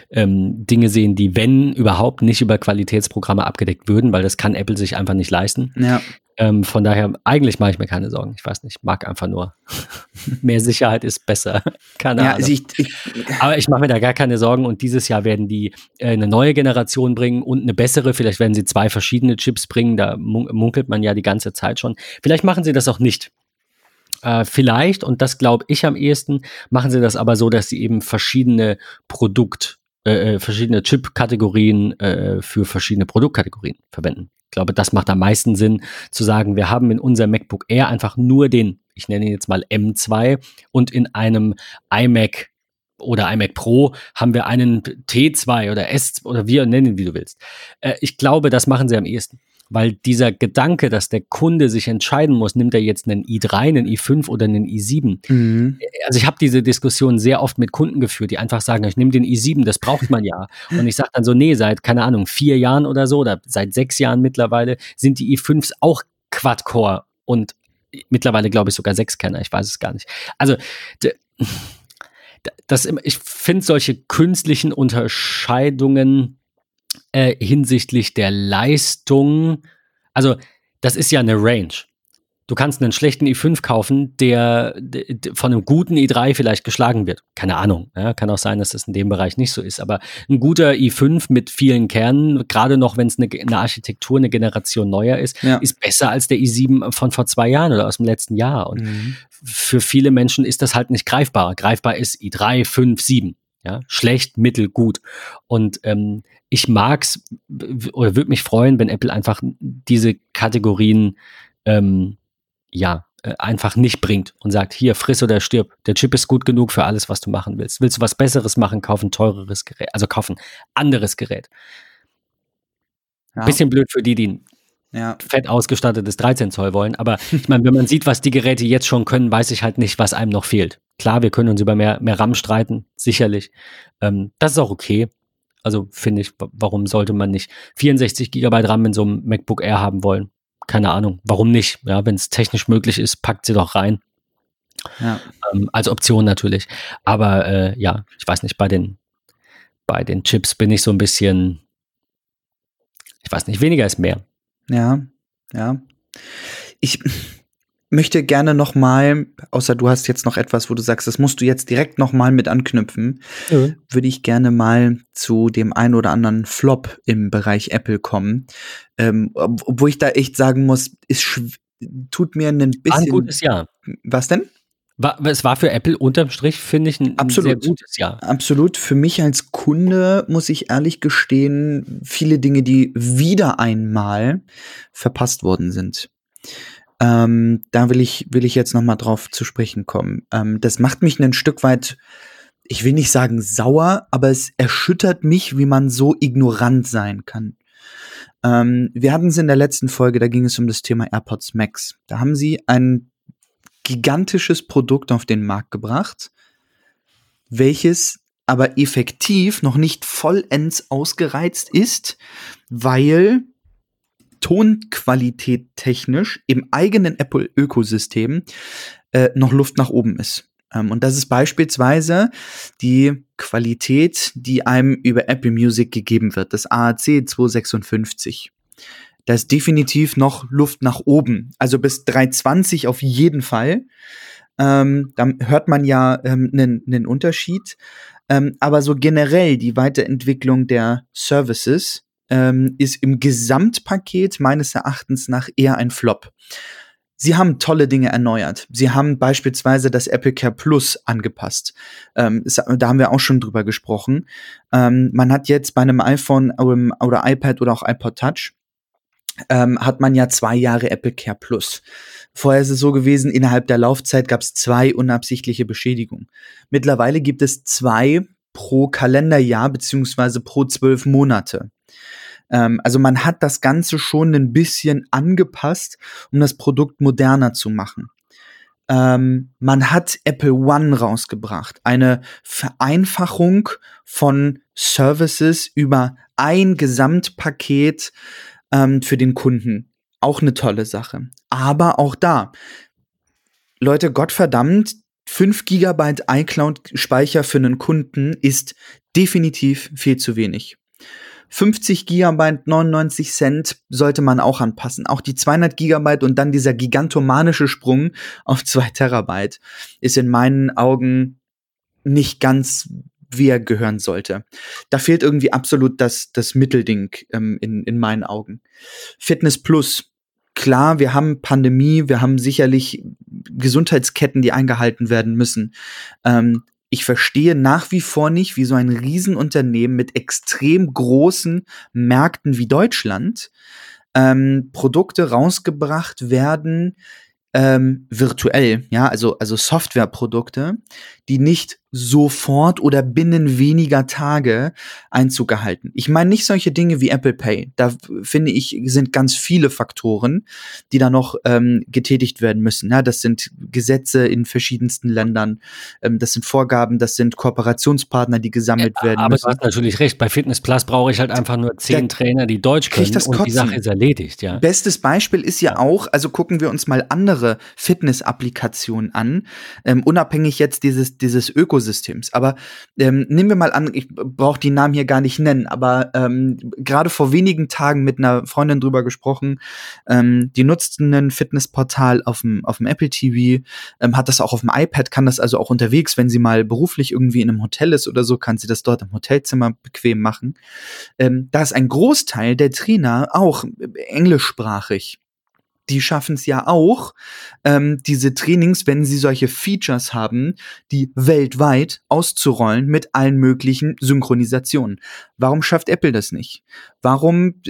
ähm, Dinge sehen, die, wenn überhaupt, nicht über Qualitätsprogramme abgedeckt würden, weil das kann Apple sich einfach nicht leisten. Ja. Ähm, von daher, eigentlich mache ich mir keine Sorgen. Ich weiß nicht, mag einfach nur. Mehr Sicherheit ist besser. keine ja, Ahnung. Ich, ich, Aber ich mache mir da gar keine Sorgen und dieses Jahr werden die äh, eine neue Generation bringen und eine bessere. Vielleicht werden sie zwei verschiedene Chips bringen. Da munkelt man ja die ganze Zeit schon. Vielleicht machen sie das auch nicht. Äh, vielleicht, und das glaube ich am ehesten, machen sie das aber so, dass sie eben verschiedene Produkt, äh, äh, verschiedene Chip-Kategorien äh, für verschiedene Produktkategorien verwenden. Ich glaube, das macht am meisten Sinn, zu sagen, wir haben in unserem MacBook Air einfach nur den, ich nenne ihn jetzt mal M2 und in einem iMac oder iMac Pro haben wir einen T2 oder S oder wie nennen, wie du willst. Äh, ich glaube, das machen sie am ehesten weil dieser Gedanke, dass der Kunde sich entscheiden muss, nimmt er jetzt einen i3, einen i5 oder einen i7. Mhm. Also ich habe diese Diskussion sehr oft mit Kunden geführt, die einfach sagen, ich nehme den i7, das braucht man ja. Und ich sage dann so, nee, seit, keine Ahnung, vier Jahren oder so, oder seit sechs Jahren mittlerweile, sind die i5s auch Quad-Core und mittlerweile glaube ich sogar Sechskerner, ich weiß es gar nicht. Also das, ich finde solche künstlichen Unterscheidungen äh, hinsichtlich der Leistung, also das ist ja eine Range. Du kannst einen schlechten i5 kaufen, der, der von einem guten i3 vielleicht geschlagen wird. Keine Ahnung. Ja, kann auch sein, dass das in dem Bereich nicht so ist. Aber ein guter i5 mit vielen Kernen, gerade noch wenn es eine, eine, Architektur, eine Generation neuer ist, ja. ist besser als der i7 von vor zwei Jahren oder aus dem letzten Jahr. Und mhm. für viele Menschen ist das halt nicht greifbar. Greifbar ist i3, 5, 7. Ja, schlecht, mittel, gut. Und ähm, ich mag's oder würde mich freuen, wenn Apple einfach diese Kategorien ähm, ja äh, einfach nicht bringt und sagt, hier friss oder stirb. Der Chip ist gut genug für alles, was du machen willst. Willst du was Besseres machen, kauf ein teureres Gerät, also kauf ein anderes Gerät. Ja. Bisschen blöd für die, die ja. fett ausgestattetes 13 Zoll wollen. Aber ich meine, wenn man sieht, was die Geräte jetzt schon können, weiß ich halt nicht, was einem noch fehlt. Klar, wir können uns über mehr, mehr RAM streiten, sicherlich. Ähm, das ist auch okay. Also finde ich, warum sollte man nicht 64 Gigabyte RAM in so einem MacBook Air haben wollen? Keine Ahnung. Warum nicht? Ja, wenn es technisch möglich ist, packt sie doch rein. Ja. Ähm, als Option natürlich. Aber äh, ja, ich weiß nicht, bei den, bei den Chips bin ich so ein bisschen, ich weiß nicht, weniger ist mehr. Ja, ja. Ich möchte gerne noch mal, außer du hast jetzt noch etwas, wo du sagst, das musst du jetzt direkt noch mal mit anknüpfen, Ja. würde ich gerne mal zu dem ein oder anderen Flop im Bereich Apple kommen. Ähm, obwohl ich da echt sagen muss, schw- tut mir ein War ein bisschen. gutes Jahr. Was denn? War, es war für Apple unterm Strich, finde ich, ein, ein Absolut. sehr gutes Jahr. Absolut. Für mich als Kunde muss ich ehrlich gestehen, viele Dinge, die wieder einmal verpasst worden sind. Ähm, da will ich, will ich jetzt noch mal drauf zu sprechen kommen. Ähm, das macht mich ein Stück weit, ich will nicht sagen sauer, aber es erschüttert mich, wie man so ignorant sein kann. Ähm, wir hatten es in der letzten Folge, da ging es um das Thema AirPods Max. Da haben sie ein gigantisches Produkt auf den Markt gebracht, welches aber effektiv noch nicht vollends ausgereizt ist, weil Tonqualität technisch im eigenen Apple-Ökosystem äh, noch Luft nach oben ist. Ähm, und das ist beispielsweise die Qualität, die einem über Apple Music gegeben wird, das AAC 256. Da ist definitiv noch Luft nach oben. Also bis 320 auf jeden Fall. Ähm, dann hört man ja ähm, einen einen Unterschied. Ähm, aber so generell die Weiterentwicklung der Services ähm, ist im Gesamtpaket meines Erachtens nach eher ein Flop. Sie haben tolle Dinge erneuert. Sie haben beispielsweise das Apple Care Plus angepasst. Ähm, es- da haben wir auch schon drüber gesprochen. Ähm, man hat jetzt bei einem iPhone ähm, oder iPad oder auch iPod Touch ähm, hat man ja zwei Jahre Apple Care Plus. Vorher ist es so gewesen, innerhalb der Laufzeit gab es zwei unabsichtliche Beschädigungen. Mittlerweile gibt es zwei pro Kalenderjahr beziehungsweise pro zwölf Monate. Ähm, also man hat das Ganze schon ein bisschen angepasst, um das Produkt moderner zu machen. Ähm, man hat Apple One rausgebracht, eine Vereinfachung von Services über ein Gesamtpaket ähm, für den Kunden. Auch eine tolle Sache. Aber auch da, Leute, Gottverdammt, 5 GB iCloud-Speicher für einen Kunden ist definitiv viel zu wenig. 50 GB 99 Cent sollte man auch anpassen. Auch die 200 GB und dann dieser gigantomanische Sprung auf 2 Terabyte ist in meinen Augen nicht ganz wie er gehören sollte. Da fehlt irgendwie absolut das, das Mittelding ähm, in, in meinen Augen. Fitness Plus. Klar, wir haben Pandemie, wir haben sicherlich Gesundheitsketten, die eingehalten werden müssen. Ähm, ich verstehe nach wie vor nicht, wie so ein Riesenunternehmen mit extrem großen Märkten wie Deutschland ähm, Produkte rausgebracht werden, ähm, virtuell, ja, also, also Softwareprodukte, die nicht sofort oder binnen weniger Tage Einzug gehalten. Ich meine nicht solche Dinge wie Apple Pay. Da finde ich, sind ganz viele Faktoren, die da noch ähm, getätigt werden müssen. Ja, das sind Gesetze in verschiedensten Ländern, ähm, das sind Vorgaben, das sind Kooperationspartner, die gesammelt werden Aber müssen. du hast natürlich recht. Bei Fitness Plus brauche ich halt einfach nur zehn Trainer, die Deutsch können das und die. Sache ist erledigt, ja. Bestes Beispiel ist ja auch, also gucken wir uns mal andere Fitness-Applikationen an, ähm, unabhängig jetzt dieses, dieses Ökosystems. Aber ähm, nehmen wir mal an, ich brauche die Namen hier gar nicht nennen, aber ähm, gerade vor wenigen Tagen mit einer Freundin drüber gesprochen, ähm, die nutzt ein Fitnessportal auf dem, auf dem Apple TV, ähm, hat das auch auf dem iPad, kann das also auch unterwegs, wenn sie mal beruflich irgendwie in einem Hotel ist oder so, kann sie das dort im Hotelzimmer bequem machen. Ähm, da ist ein Großteil der Trainer auch englischsprachig. Die schaffen es ja auch, ähm, diese Trainings, wenn sie solche Features haben, die weltweit auszurollen mit allen möglichen Synchronisationen. Warum schafft Apple das nicht? Warum,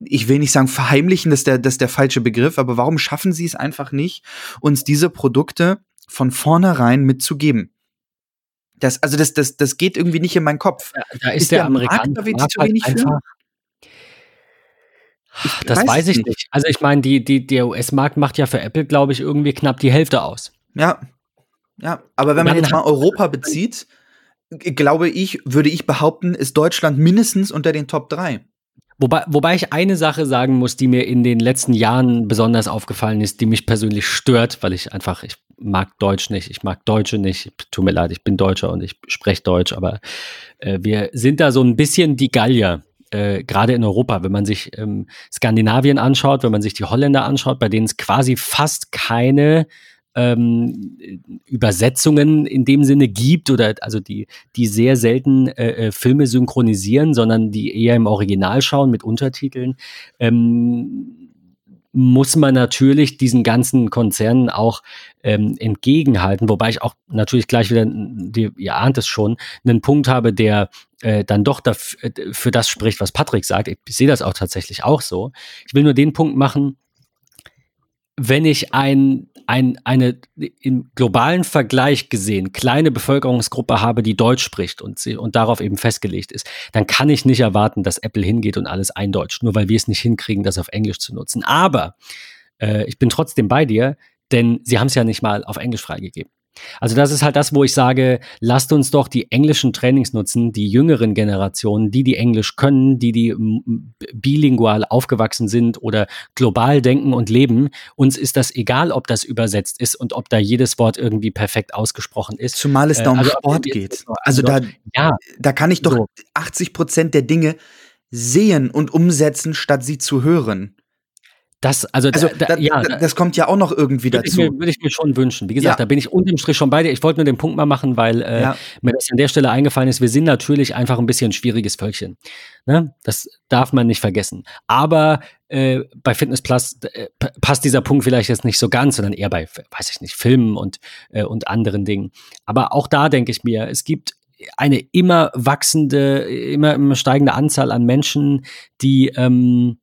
ich will nicht sagen verheimlichen, das ist der, das ist der falsche Begriff, aber warum schaffen sie es einfach nicht, uns diese Produkte von vornherein mitzugeben? Das, also das, das, das geht irgendwie nicht in meinen Kopf. Da, da ist, Ist der der Markt Amerikaner da wirklich zu einfach. Das weiß ich nicht. nicht. Also ich meine, die, die, der US-Markt macht ja für Apple, glaube ich, irgendwie knapp die Hälfte aus. Ja. Ja, aber wenn man jetzt mal Europa bezieht, glaube ich, würde ich behaupten, ist Deutschland mindestens unter den Top 3. Wobei, wobei ich eine Sache sagen muss, die mir in den letzten Jahren besonders aufgefallen ist, die mich persönlich stört, weil ich einfach, ich mag Deutsch nicht, ich mag Deutsche nicht. Tut mir leid, ich bin Deutscher und ich spreche Deutsch, aber äh, wir sind da so ein bisschen die Gallier. Äh, gerade in Europa, wenn man sich ähm, Skandinavien anschaut, wenn man sich die Holländer anschaut, bei denen es quasi fast keine ähm, Übersetzungen in dem Sinne gibt oder also die, die sehr selten äh, äh, Filme synchronisieren, sondern die eher im Original schauen mit Untertiteln. Ähm, muss man natürlich diesen ganzen Konzernen auch ähm, entgegenhalten, wobei ich auch natürlich gleich wieder, die, ihr ahnt es schon, einen Punkt habe, der äh, dann doch dafür, äh, für das spricht, was Patrick sagt. Ich, ich sehe das auch tatsächlich auch so. Ich will nur den Punkt machen, wenn ich ein, ein, eine im globalen Vergleich gesehen kleine Bevölkerungsgruppe habe, die Deutsch spricht und, sie, und darauf eben festgelegt ist, dann kann ich nicht erwarten, dass Apple hingeht und alles eindeutscht, nur weil wir es nicht hinkriegen, das auf Englisch zu nutzen. Aber äh, ich bin trotzdem bei dir, denn sie haben es ja nicht mal auf Englisch freigegeben. Also das ist halt das, wo ich sage, lasst uns doch die englischen Trainings nutzen, die jüngeren Generationen, die die Englisch können, die die bilingual aufgewachsen sind oder global denken und leben. Uns ist das egal, ob das übersetzt ist und ob da jedes Wort irgendwie perfekt ausgesprochen ist. Zumal es da um äh, also, Sport geht. Also da, ja, da kann ich doch so. 80 Prozent der Dinge sehen und umsetzen, statt sie zu hören. Das, also, also da, da, ja, das kommt ja auch noch irgendwie würde dazu. Ich mir, würde ich mir schon wünschen. Wie gesagt, ja. da bin ich unterm Strich schon bei dir. Ich wollte nur den Punkt mal machen, weil äh, ja. mir das an der Stelle eingefallen ist. Wir sind natürlich einfach ein bisschen ein schwieriges Völkchen. Ne? Das darf man nicht vergessen. Aber äh, bei Fitness Plus äh, passt dieser Punkt vielleicht jetzt nicht so ganz, sondern eher bei, weiß ich nicht, Filmen und, äh, und anderen Dingen. Aber auch da denke ich mir, es gibt eine immer wachsende, immer, immer steigende Anzahl an Menschen, die ähm,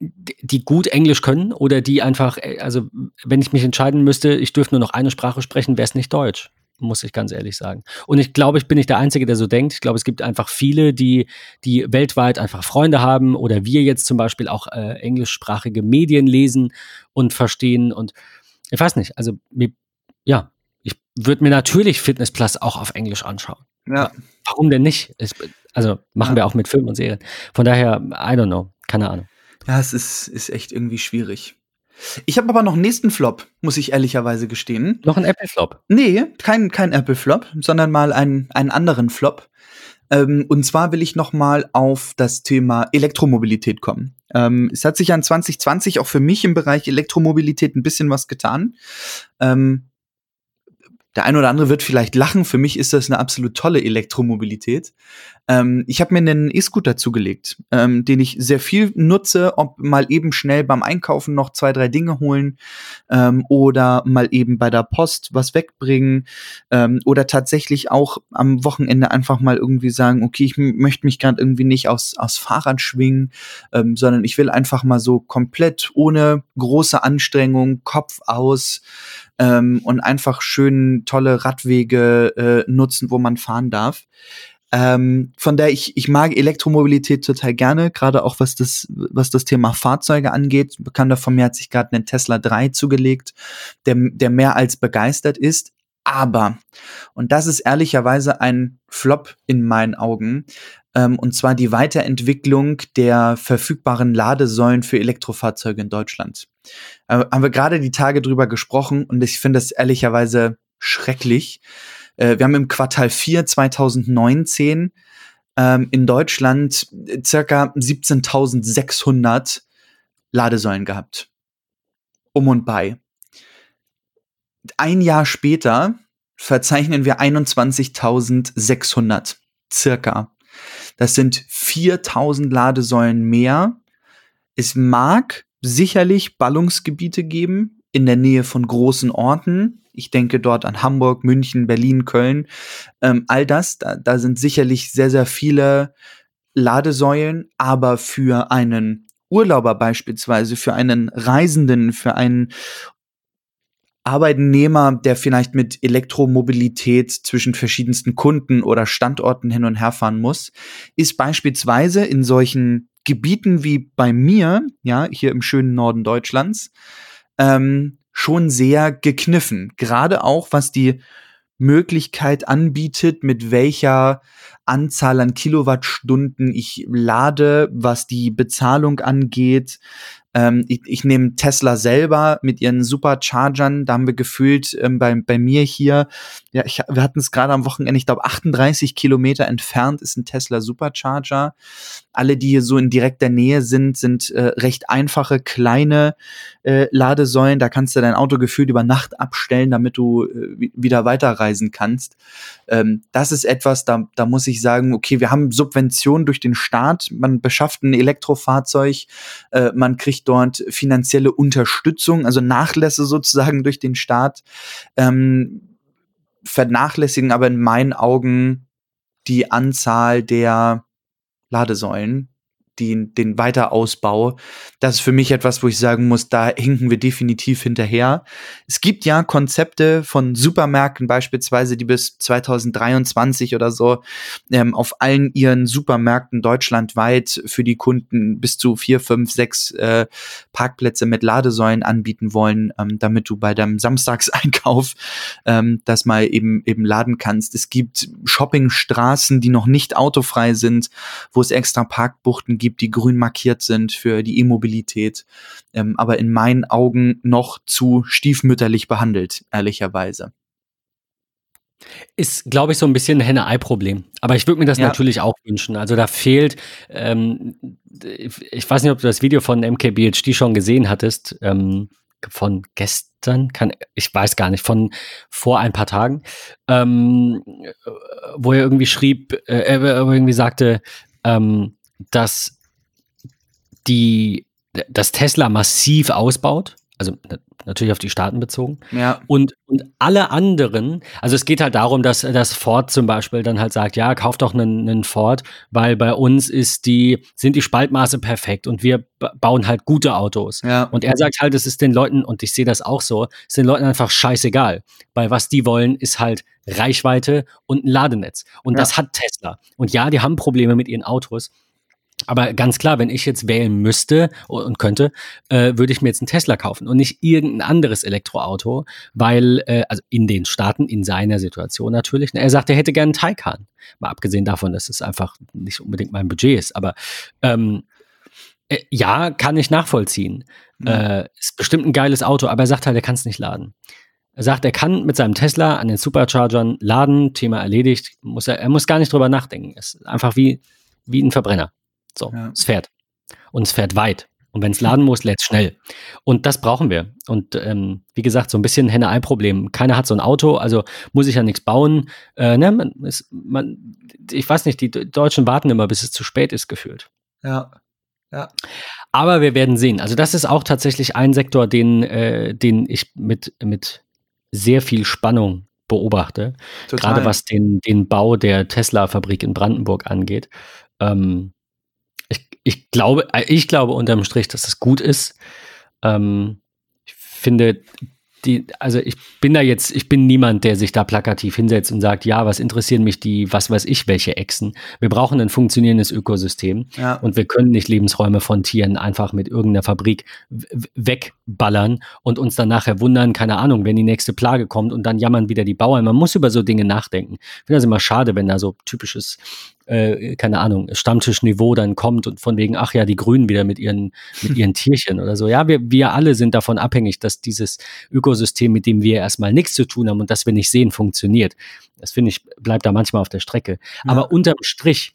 die gut Englisch können oder die einfach, äh, also wenn ich mich entscheiden müsste, ich dürfte nur noch eine Sprache sprechen, wäre es nicht Deutsch, muss ich ganz ehrlich sagen. Und ich glaube, ich bin nicht der Einzige, der so denkt. Ich glaube, es gibt einfach viele, die, die weltweit einfach Freunde haben oder wir jetzt zum Beispiel auch äh, englischsprachige Medien lesen und verstehen. Und ich weiß nicht, also ja, ich würde mir natürlich Fitness Plus auch auf Englisch anschauen. Ja. Warum denn nicht? Es, also machen ja. wir auch mit Filmen und Serien. Von daher, I don't know, keine Ahnung. Ja, es ist, ist echt irgendwie schwierig. Ich habe aber noch einen nächsten Flop, muss ich ehrlicherweise gestehen. Noch ein Apple-Flop? Nee, kein, kein Apple-Flop, sondern mal einen, einen anderen Flop. Ähm, und zwar will ich noch mal auf das Thema Elektromobilität kommen. Ähm, es hat sich an 2020 auch für mich im Bereich Elektromobilität ein bisschen was getan. Ähm, der eine oder andere wird vielleicht lachen. Für mich ist das eine absolut tolle Elektromobilität. Ähm, ich habe mir einen E-Scooter zugelegt, ähm, den ich sehr viel nutze, ob mal eben schnell beim Einkaufen noch zwei, drei Dinge holen ähm, oder mal eben bei der Post was wegbringen ähm, oder tatsächlich auch am Wochenende einfach mal irgendwie sagen, okay, ich möchte mich gerade irgendwie nicht aus, aus Fahrrad schwingen, ähm, sondern ich will einfach mal so komplett ohne große Anstrengung, Kopf aus, ähm, und einfach schön tolle Radwege äh, nutzen, wo man fahren darf. Ähm, von der ich, ich mag Elektromobilität total gerne, gerade auch was das, was das Thema Fahrzeuge angeht. Ein Bekannter von mir hat sich gerade einen Tesla 3 zugelegt, der, der mehr als begeistert ist. Aber, und das ist ehrlicherweise ein Flop in meinen Augen, ähm, und zwar die Weiterentwicklung der verfügbaren Ladesäulen für Elektrofahrzeuge in Deutschland. Äh, haben wir gerade die Tage drüber gesprochen und ich finde das ehrlicherweise schrecklich. Äh, wir haben im Quartal 4 2019 ähm, in Deutschland circa 17.600 Ladesäulen gehabt. Um und bei. Ein Jahr später verzeichnen wir 21.600 circa. Das sind 4000 Ladesäulen mehr. Es mag sicherlich Ballungsgebiete geben in der Nähe von großen Orten. Ich denke dort an Hamburg, München, Berlin, Köln. Ähm, all das, da, da sind sicherlich sehr, sehr viele Ladesäulen, aber für einen Urlauber beispielsweise, für einen Reisenden, für einen Arbeitnehmer, der vielleicht mit Elektromobilität zwischen verschiedensten Kunden oder Standorten hin und her fahren muss, ist beispielsweise in solchen Gebieten wie bei mir, ja, hier im schönen Norden Deutschlands, ähm, schon sehr gekniffen. Gerade auch was die Möglichkeit anbietet, mit welcher Anzahl an Kilowattstunden ich lade, was die Bezahlung angeht. Ähm, ich, ich nehme Tesla selber mit ihren Superchargern, da haben wir gefühlt ähm, bei, bei mir hier, ja, ich, wir hatten es gerade am Wochenende, ich glaube 38 Kilometer entfernt ist ein Tesla Supercharger. Alle, die hier so in direkter Nähe sind, sind äh, recht einfache, kleine äh, Ladesäulen. Da kannst du dein Auto gefühlt über Nacht abstellen, damit du äh, wieder weiterreisen kannst. Ähm, das ist etwas, da, da muss ich sagen, okay, wir haben Subventionen durch den Staat, man beschafft ein Elektrofahrzeug, äh, man kriegt dort finanzielle Unterstützung, also Nachlässe sozusagen durch den Staat, ähm, vernachlässigen aber in meinen Augen die Anzahl der Ladesäulen den, den Weiterausbau. Das ist für mich etwas, wo ich sagen muss, da hinken wir definitiv hinterher. Es gibt ja Konzepte von Supermärkten beispielsweise, die bis 2023 oder so ähm, auf allen ihren Supermärkten deutschlandweit für die Kunden bis zu vier, fünf, sechs äh, Parkplätze mit Ladesäulen anbieten wollen, ähm, damit du bei deinem Samstagseinkauf ähm, das mal eben eben laden kannst. Es gibt Shoppingstraßen, die noch nicht autofrei sind, wo es extra Parkbuchten gibt gibt, die grün markiert sind für die E-Mobilität, ähm, aber in meinen Augen noch zu stiefmütterlich behandelt, ehrlicherweise. Ist, glaube ich, so ein bisschen ein Henne-Ei-Problem. Aber ich würde mir das ja. natürlich auch wünschen. Also da fehlt, ähm, ich weiß nicht, ob du das Video von MKBHD schon gesehen hattest, ähm, von gestern, kann, ich weiß gar nicht, von vor ein paar Tagen, ähm, wo er irgendwie schrieb, äh, er irgendwie sagte, ähm, dass die, dass Tesla massiv ausbaut, also natürlich auf die Staaten bezogen. Ja. Und, und alle anderen, also es geht halt darum, dass, dass Ford zum Beispiel dann halt sagt, ja, kauf doch einen, einen Ford, weil bei uns ist die, sind die Spaltmaße perfekt und wir bauen halt gute Autos. Ja. Und er sagt halt, es ist den Leuten, und ich sehe das auch so, es ist den Leuten einfach scheißegal. Weil was die wollen, ist halt Reichweite und ein Ladenetz. Und ja. das hat Tesla. Und ja, die haben Probleme mit ihren Autos. Aber ganz klar, wenn ich jetzt wählen müsste und könnte, äh, würde ich mir jetzt einen Tesla kaufen und nicht irgendein anderes Elektroauto, weil, äh, also in den Staaten, in seiner Situation natürlich. Er sagt, er hätte gerne einen Taycan. Mal abgesehen davon, dass es einfach nicht unbedingt mein Budget ist. Aber ähm, äh, ja, kann ich nachvollziehen. Äh, ist bestimmt ein geiles Auto, aber er sagt halt, er kann es nicht laden. Er sagt, er kann mit seinem Tesla an den Superchargern laden, Thema erledigt. Muss er, er muss gar nicht drüber nachdenken. Es ist einfach wie, wie ein Verbrenner. So, ja. es fährt. Und es fährt weit. Und wenn es laden muss, lädt es schnell. Und das brauchen wir. Und ähm, wie gesagt, so ein bisschen Henne-Ei-Problem. Keiner hat so ein Auto, also muss ich ja nichts bauen. Äh, ne, man, ist, man, ich weiß nicht, die Deutschen warten immer, bis es zu spät ist, gefühlt. Ja. Ja. Aber wir werden sehen. Also, das ist auch tatsächlich ein Sektor, den, äh, den ich mit, mit sehr viel Spannung beobachte. Total. Gerade was den, den Bau der Tesla-Fabrik in Brandenburg angeht. Ähm, ich glaube, äh, ich glaube unterm Strich, dass es gut ist. Ähm, ich finde, die, also ich bin da jetzt, ich bin niemand, der sich da plakativ hinsetzt und sagt, ja, was interessieren mich die, was weiß ich, welche Echsen. Wir brauchen ein funktionierendes Ökosystem ja. und wir können nicht Lebensräume von Tieren einfach mit irgendeiner Fabrik wegballern und uns dann nachher wundern, keine Ahnung, wenn die nächste Plage kommt und dann jammern wieder die Bauern. Man muss über so Dinge nachdenken. Ich finde das immer schade, wenn da so typisches äh, keine Ahnung, Stammtischniveau dann kommt und von wegen, ach ja, die Grünen wieder mit ihren, mit ihren Tierchen oder so. Ja, wir, wir alle sind davon abhängig, dass dieses Ökosystem, mit dem wir erstmal nichts zu tun haben und das wir nicht sehen, funktioniert. Das finde ich, bleibt da manchmal auf der Strecke. Ja. Aber unterm Strich,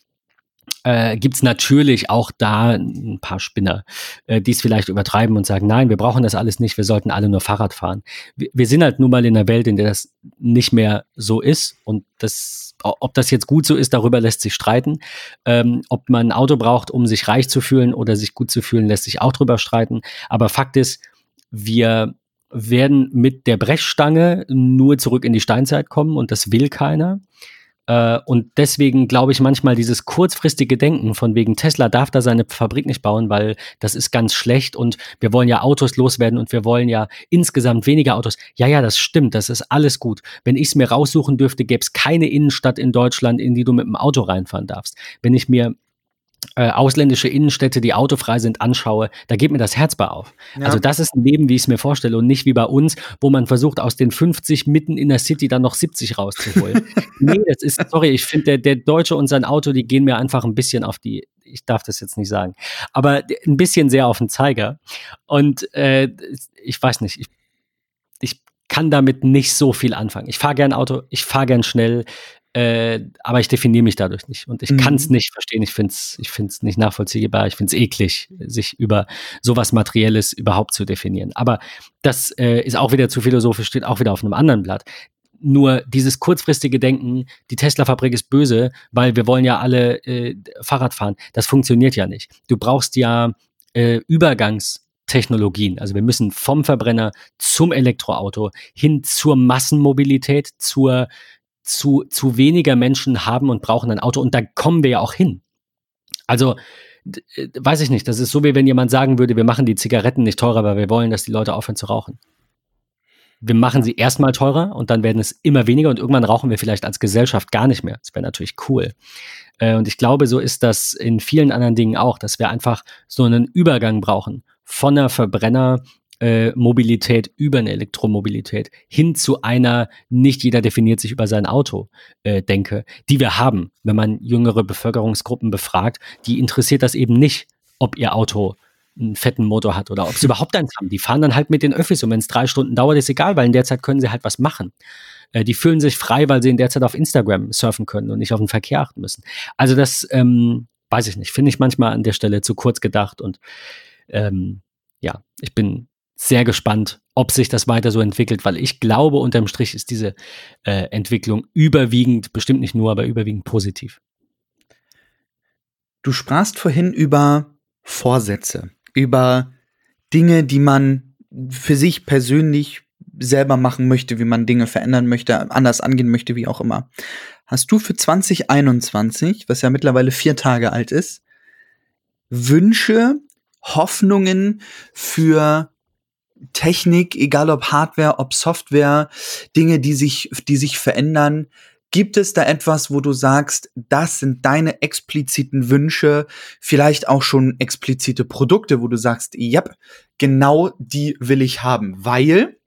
äh, gibt es natürlich auch da ein paar Spinner, äh, die es vielleicht übertreiben und sagen, nein, wir brauchen das alles nicht, wir sollten alle nur Fahrrad fahren. Wir, wir sind halt nun mal in einer Welt, in der das nicht mehr so ist und das, ob das jetzt gut so ist, darüber lässt sich streiten. Ähm, ob man ein Auto braucht, um sich reich zu fühlen oder sich gut zu fühlen, lässt sich auch drüber streiten. Aber Fakt ist, wir werden mit der Brechstange nur zurück in die Steinzeit kommen und das will keiner. Äh, und deswegen glaube ich manchmal dieses kurzfristige Denken von wegen Tesla darf da seine Fabrik nicht bauen, weil das ist ganz schlecht und wir wollen ja Autos loswerden und wir wollen ja insgesamt weniger Autos. Ja, ja, das stimmt, das ist alles gut. Wenn ich es mir raussuchen dürfte, gäbe es keine Innenstadt in Deutschland, in die du mit dem Auto reinfahren darfst. Wenn ich mir äh, ausländische Innenstädte, die autofrei sind, anschaue, da geht mir das Herz bei auf. Ja. Also das ist ein Leben, wie ich es mir vorstelle und nicht wie bei uns, wo man versucht, aus den 50 mitten in der City dann noch 70 rauszuholen. nee, das ist, sorry, ich finde, der, der Deutsche und sein Auto, die gehen mir einfach ein bisschen auf die, ich darf das jetzt nicht sagen. Aber ein bisschen sehr auf den Zeiger. Und äh, ich weiß nicht, ich, ich kann damit nicht so viel anfangen. Ich fahre gern Auto, ich fahre gern schnell, äh, aber ich definiere mich dadurch nicht. Und ich mhm. kann es nicht verstehen. Ich finde es ich find's nicht nachvollziehbar. Ich finde es eklig, sich über sowas Materielles überhaupt zu definieren. Aber das äh, ist auch wieder zu philosophisch, steht auch wieder auf einem anderen Blatt. Nur dieses kurzfristige Denken, die Tesla-Fabrik ist böse, weil wir wollen ja alle äh, Fahrrad fahren. Das funktioniert ja nicht. Du brauchst ja äh, Übergangstechnologien. Also wir müssen vom Verbrenner zum Elektroauto hin zur Massenmobilität, zur zu, zu weniger Menschen haben und brauchen ein Auto. Und da kommen wir ja auch hin. Also, äh, weiß ich nicht, das ist so wie wenn jemand sagen würde, wir machen die Zigaretten nicht teurer, weil wir wollen, dass die Leute aufhören zu rauchen wir machen sie erstmal teurer und dann werden es immer weniger und irgendwann rauchen wir vielleicht als Gesellschaft gar nicht mehr. Das wäre natürlich cool. Äh, und ich glaube, so ist das in vielen anderen Dingen auch, dass wir einfach so einen Übergang brauchen von einer Verbrennermobilität äh, über eine Elektromobilität hin zu einer, nicht jeder definiert sich über sein Auto, äh, denke, die wir haben. Wenn man jüngere Bevölkerungsgruppen befragt, die interessiert das eben nicht, ob ihr Auto einen fetten Motor hat oder ob sie überhaupt eins haben. Die fahren dann halt mit den Öffis und wenn es drei Stunden dauert, ist egal, weil in der Zeit können sie halt was machen. Äh, die fühlen sich frei, weil sie in der Zeit auf Instagram surfen können und nicht auf den Verkehr achten müssen. Also das ähm, weiß ich nicht, finde ich manchmal an der Stelle zu kurz gedacht und ähm, ja, ich bin sehr gespannt, ob sich das weiter so entwickelt, weil ich glaube, unterm Strich ist diese äh, Entwicklung überwiegend, bestimmt nicht nur, aber überwiegend positiv. Du sprachst vorhin über Vorsätze über Dinge, die man für sich persönlich selber machen möchte, wie man Dinge verändern möchte, anders angehen möchte, wie auch immer. Hast du für 2021, was ja mittlerweile vier Tage alt ist, Wünsche, Hoffnungen für Technik, egal ob Hardware, ob Software, Dinge, die sich, die sich verändern, Gibt es da etwas, wo du sagst, das sind deine expliziten Wünsche, vielleicht auch schon explizite Produkte, wo du sagst, ja, genau die will ich haben, weil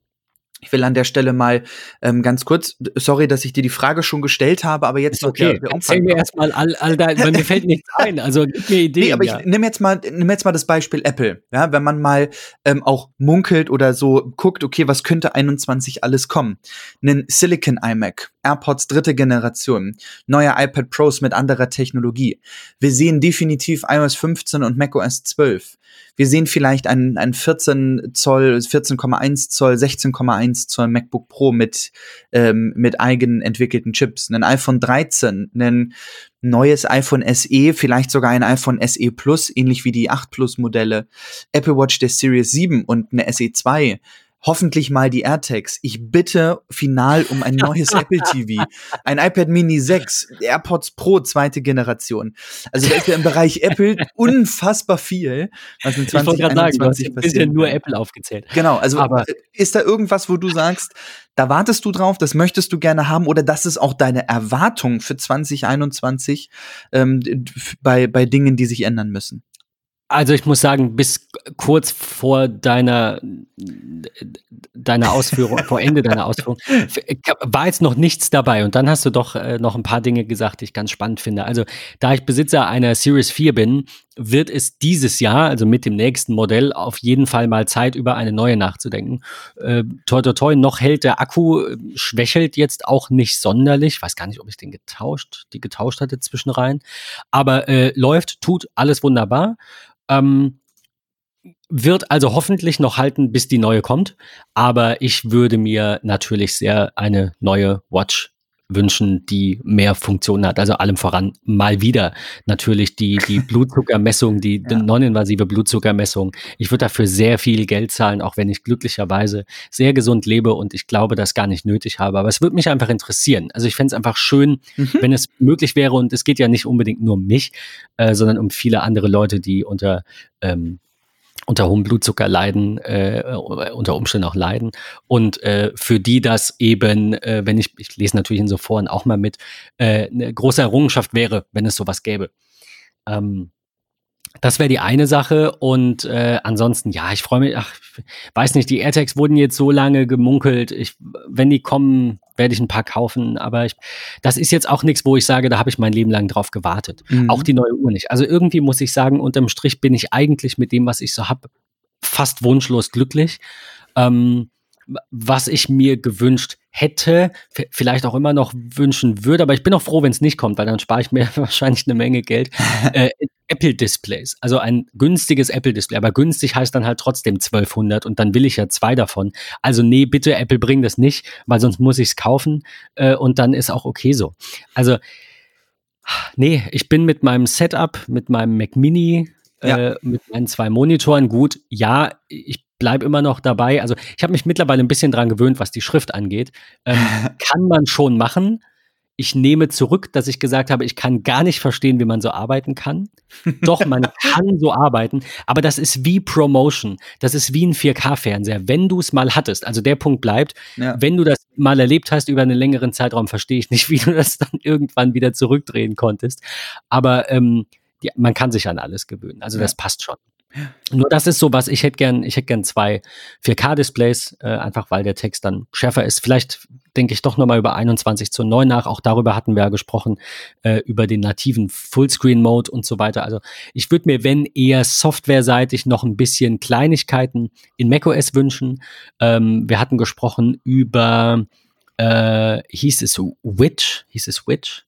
ich will an der Stelle mal ähm, ganz kurz, sorry, dass ich dir die Frage schon gestellt habe, aber jetzt ist okay. Der, der Erzähl mir erstmal all, all dein, weil mir fällt nichts ein. Also gib mir Ideen. Nee, aber ja. ich nehme jetzt mal, nimm jetzt mal das Beispiel Apple. Ja, wenn man mal ähm, auch munkelt oder so guckt, okay, was könnte 21 alles kommen? Einen Silicon iMac, AirPods dritte Generation, neue iPad Pros mit anderer Technologie. Wir sehen definitiv iOS 15 und macOS 12. Wir sehen vielleicht ein, ein 14 Zoll, 14,1 Zoll, 16,1 Zoll MacBook Pro mit, ähm, mit eigen entwickelten Chips, ein iPhone 13, ein neues iPhone SE, vielleicht sogar ein iPhone SE Plus, ähnlich wie die 8 Plus Modelle, Apple Watch der Series 7 und eine SE 2 hoffentlich mal die AirTags. Ich bitte final um ein neues Apple TV, ein iPad Mini 6, AirPods Pro zweite Generation. Also da ist ja im Bereich Apple unfassbar viel, was in 2021 passiert. Ich nur Apple aufgezählt. Genau, also Aber ist da irgendwas, wo du sagst, da wartest du drauf, das möchtest du gerne haben oder das ist auch deine Erwartung für 2021 ähm, bei, bei Dingen, die sich ändern müssen? Also ich muss sagen, bis kurz vor deiner, deiner Ausführung, vor Ende deiner Ausführung, war jetzt noch nichts dabei. Und dann hast du doch äh, noch ein paar Dinge gesagt, die ich ganz spannend finde. Also da ich Besitzer einer Series 4 bin, wird es dieses Jahr, also mit dem nächsten Modell, auf jeden Fall mal Zeit, über eine neue nachzudenken. Äh, toi, toi, toi, noch hält der Akku, äh, schwächelt jetzt auch nicht sonderlich. Ich weiß gar nicht, ob ich den getauscht, die getauscht hatte zwischenrein. Aber äh, läuft, tut alles wunderbar. Ähm, wird also hoffentlich noch halten, bis die neue kommt. Aber ich würde mir natürlich sehr eine neue Watch wünschen, die mehr Funktionen hat. Also allem voran mal wieder natürlich die, die Blutzuckermessung, die ja. non-invasive Blutzuckermessung. Ich würde dafür sehr viel Geld zahlen, auch wenn ich glücklicherweise sehr gesund lebe und ich glaube, das gar nicht nötig habe. Aber es würde mich einfach interessieren. Also ich fände es einfach schön, mhm. wenn es möglich wäre und es geht ja nicht unbedingt nur um mich, äh, sondern um viele andere Leute, die unter ähm, unter hohem Blutzucker leiden, äh, unter Umständen auch leiden. Und äh, für die das eben, äh, wenn ich, ich lese natürlich in so Foren auch mal mit, äh, eine große Errungenschaft wäre, wenn es sowas gäbe. Ähm, das wäre die eine Sache und äh, ansonsten, ja, ich freue mich, ach, weiß nicht, die AirTags wurden jetzt so lange gemunkelt. Ich, wenn die kommen, werde ich ein paar kaufen, aber ich, das ist jetzt auch nichts, wo ich sage, da habe ich mein Leben lang drauf gewartet. Mhm. Auch die neue Uhr nicht. Also irgendwie muss ich sagen, unterm Strich bin ich eigentlich mit dem, was ich so habe, fast wunschlos glücklich. Ähm, was ich mir gewünscht hätte, vielleicht auch immer noch wünschen würde, aber ich bin auch froh, wenn es nicht kommt, weil dann spare ich mir wahrscheinlich eine Menge Geld. äh, Apple-Displays, also ein günstiges Apple-Display, aber günstig heißt dann halt trotzdem 1200 und dann will ich ja zwei davon. Also nee, bitte Apple bring das nicht, weil sonst muss ich es kaufen äh, und dann ist auch okay so. Also nee, ich bin mit meinem Setup, mit meinem Mac Mini, ja. äh, mit meinen zwei Monitoren gut. Ja, ich bleib immer noch dabei. Also ich habe mich mittlerweile ein bisschen dran gewöhnt, was die Schrift angeht. Ähm, kann man schon machen. Ich nehme zurück, dass ich gesagt habe, ich kann gar nicht verstehen, wie man so arbeiten kann. Doch, man kann so arbeiten, aber das ist wie Promotion. Das ist wie ein 4K-Fernseher. Wenn du es mal hattest, also der Punkt bleibt, ja. wenn du das mal erlebt hast über einen längeren Zeitraum, verstehe ich nicht, wie du das dann irgendwann wieder zurückdrehen konntest. Aber ähm, ja, man kann sich an alles gewöhnen. Also ja. das passt schon. Nur das ist so was, ich hätte gern, ich hätte gern zwei 4K-Displays, äh, einfach weil der Text dann schärfer ist. Vielleicht denke ich doch nochmal über 21 zu 9 nach. Auch darüber hatten wir ja gesprochen, äh, über den nativen Fullscreen-Mode und so weiter. Also ich würde mir, wenn eher softwareseitig noch ein bisschen Kleinigkeiten in macOS wünschen. Ähm, wir hatten gesprochen über, äh, hieß es Witch, hieß es Witch?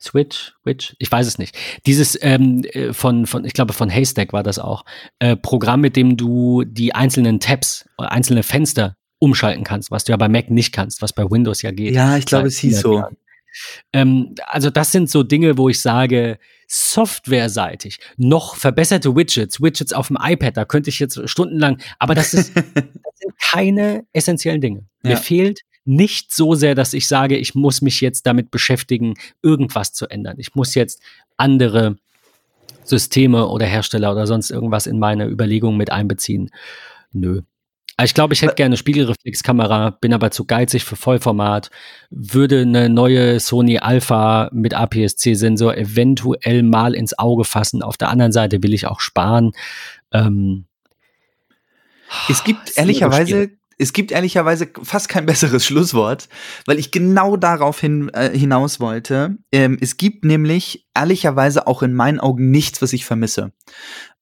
Switch, Witch, ich weiß es nicht. Dieses ähm, äh, von, von, ich glaube, von Haystack war das auch, äh, Programm, mit dem du die einzelnen Tabs, einzelne Fenster umschalten kannst, was du ja bei Mac nicht kannst, was bei Windows ja geht. Ja, ich glaube, es hieß so. Ähm, also das sind so Dinge, wo ich sage, softwareseitig noch verbesserte Widgets, Widgets auf dem iPad, da könnte ich jetzt stundenlang, aber das, ist, das sind keine essentiellen Dinge. Ja. Mir fehlt nicht so sehr, dass ich sage, ich muss mich jetzt damit beschäftigen, irgendwas zu ändern. Ich muss jetzt andere Systeme oder Hersteller oder sonst irgendwas in meine Überlegungen mit einbeziehen. Nö. Ich glaube, ich hätte gerne eine Spiegelreflexkamera, bin aber zu geizig für Vollformat, würde eine neue Sony Alpha mit APS-C-Sensor eventuell mal ins Auge fassen. Auf der anderen Seite will ich auch sparen. Ähm, es gibt ehrlicherweise es gibt ehrlicherweise fast kein besseres Schlusswort, weil ich genau darauf hin, äh, hinaus wollte. Ähm, es gibt nämlich ehrlicherweise auch in meinen Augen nichts, was ich vermisse.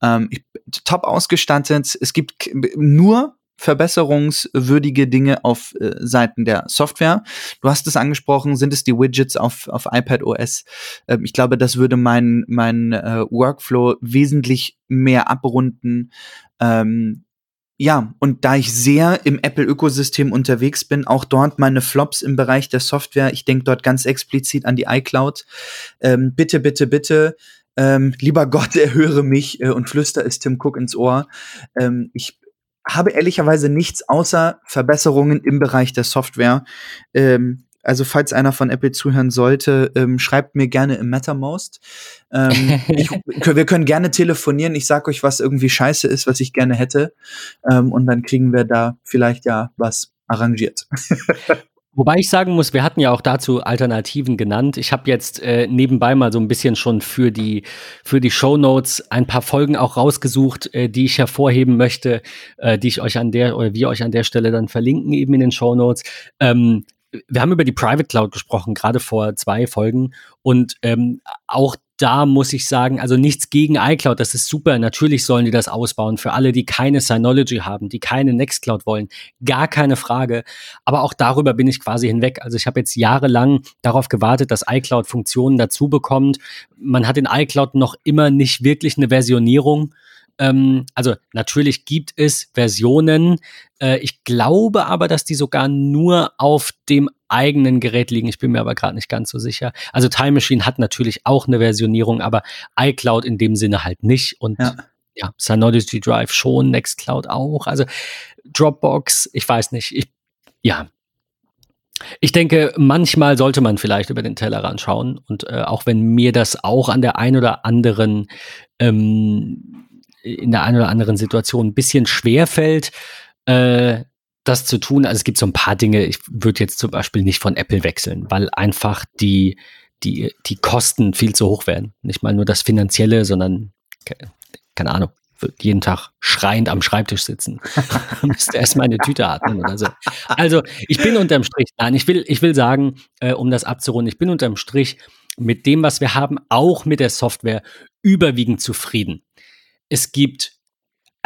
Ähm, ich, top ausgestattet. Es gibt nur verbesserungswürdige Dinge auf äh, Seiten der Software. Du hast es angesprochen, sind es die Widgets auf, auf iPad OS? Ähm, ich glaube, das würde meinen mein, äh, Workflow wesentlich mehr abrunden. Ähm, ja, und da ich sehr im Apple-Ökosystem unterwegs bin, auch dort meine Flops im Bereich der Software, ich denke dort ganz explizit an die iCloud. Ähm, bitte, bitte, bitte, ähm, lieber Gott, erhöre mich äh, und flüster es Tim Cook ins Ohr. Ähm, ich habe ehrlicherweise nichts außer Verbesserungen im Bereich der Software. Ähm, also falls einer von Apple zuhören sollte, ähm, schreibt mir gerne im MetaMost. Ähm, ich, wir können gerne telefonieren. Ich sag euch, was irgendwie scheiße ist, was ich gerne hätte. Ähm, und dann kriegen wir da vielleicht ja was arrangiert. Wobei ich sagen muss, wir hatten ja auch dazu Alternativen genannt. Ich habe jetzt äh, nebenbei mal so ein bisschen schon für die für die Show Notes ein paar Folgen auch rausgesucht, äh, die ich hervorheben möchte, äh, die ich euch an der oder wir euch an der Stelle dann verlinken eben in den Show Notes. Ähm, wir haben über die Private Cloud gesprochen, gerade vor zwei Folgen. Und ähm, auch da muss ich sagen, also nichts gegen iCloud, das ist super. Natürlich sollen die das ausbauen für alle, die keine Synology haben, die keine Nextcloud wollen. Gar keine Frage. Aber auch darüber bin ich quasi hinweg. Also ich habe jetzt jahrelang darauf gewartet, dass iCloud Funktionen dazu bekommt. Man hat in iCloud noch immer nicht wirklich eine Versionierung. Ähm, also natürlich gibt es Versionen. Äh, ich glaube aber, dass die sogar nur auf dem eigenen Gerät liegen. Ich bin mir aber gerade nicht ganz so sicher. Also Time Machine hat natürlich auch eine Versionierung, aber iCloud in dem Sinne halt nicht. Und ja, ja Synology Drive schon, Nextcloud auch. Also Dropbox, ich weiß nicht. Ich, ja, ich denke, manchmal sollte man vielleicht über den Tellerrand schauen und äh, auch wenn mir das auch an der einen oder anderen ähm, in der einen oder anderen Situation ein bisschen schwer fällt, äh, das zu tun. Also es gibt so ein paar Dinge, ich würde jetzt zum Beispiel nicht von Apple wechseln, weil einfach die, die, die Kosten viel zu hoch werden. Nicht mal nur das Finanzielle, sondern keine Ahnung, jeden Tag schreiend am Schreibtisch sitzen. Müsste erst meine Tüte atmen oder so. Also ich bin unterm Strich, nein, ich will, ich will sagen, äh, um das abzurunden, ich bin unterm Strich mit dem, was wir haben, auch mit der Software überwiegend zufrieden. Es gibt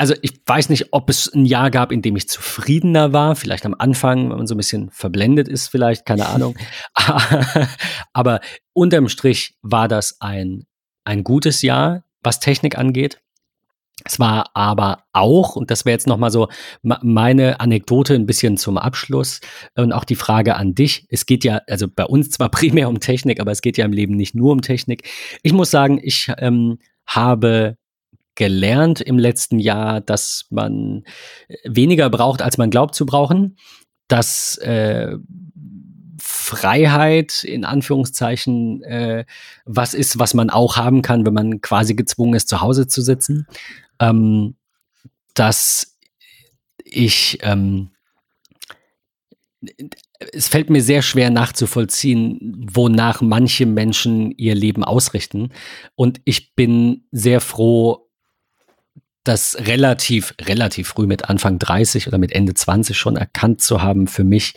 also ich weiß nicht, ob es ein Jahr gab, in dem ich zufriedener war. Vielleicht am Anfang, wenn man so ein bisschen verblendet ist, vielleicht, keine Ahnung. Aber unterm Strich war das ein, ein gutes Jahr, was Technik angeht. Es war aber auch, und das wäre jetzt nochmal so meine Anekdote ein bisschen zum Abschluss und auch die Frage an dich. Es geht ja, also bei uns zwar primär um Technik, aber es geht ja im Leben nicht nur um Technik. Ich muss sagen, ich ähm, habe gelernt im letzten Jahr, dass man äh, weniger braucht, als man glaubt zu brauchen, dass äh, Freiheit in Anführungszeichen äh, was ist, was man auch haben kann, wenn man quasi gezwungen ist, zu Hause zu sitzen. Ähm, dass ich ähm, es fällt mir sehr schwer nachzuvollziehen, wonach manche Menschen ihr Leben ausrichten. Und ich bin sehr froh, das relativ, relativ früh mit Anfang 30 oder mit Ende 20 schon erkannt zu haben für mich,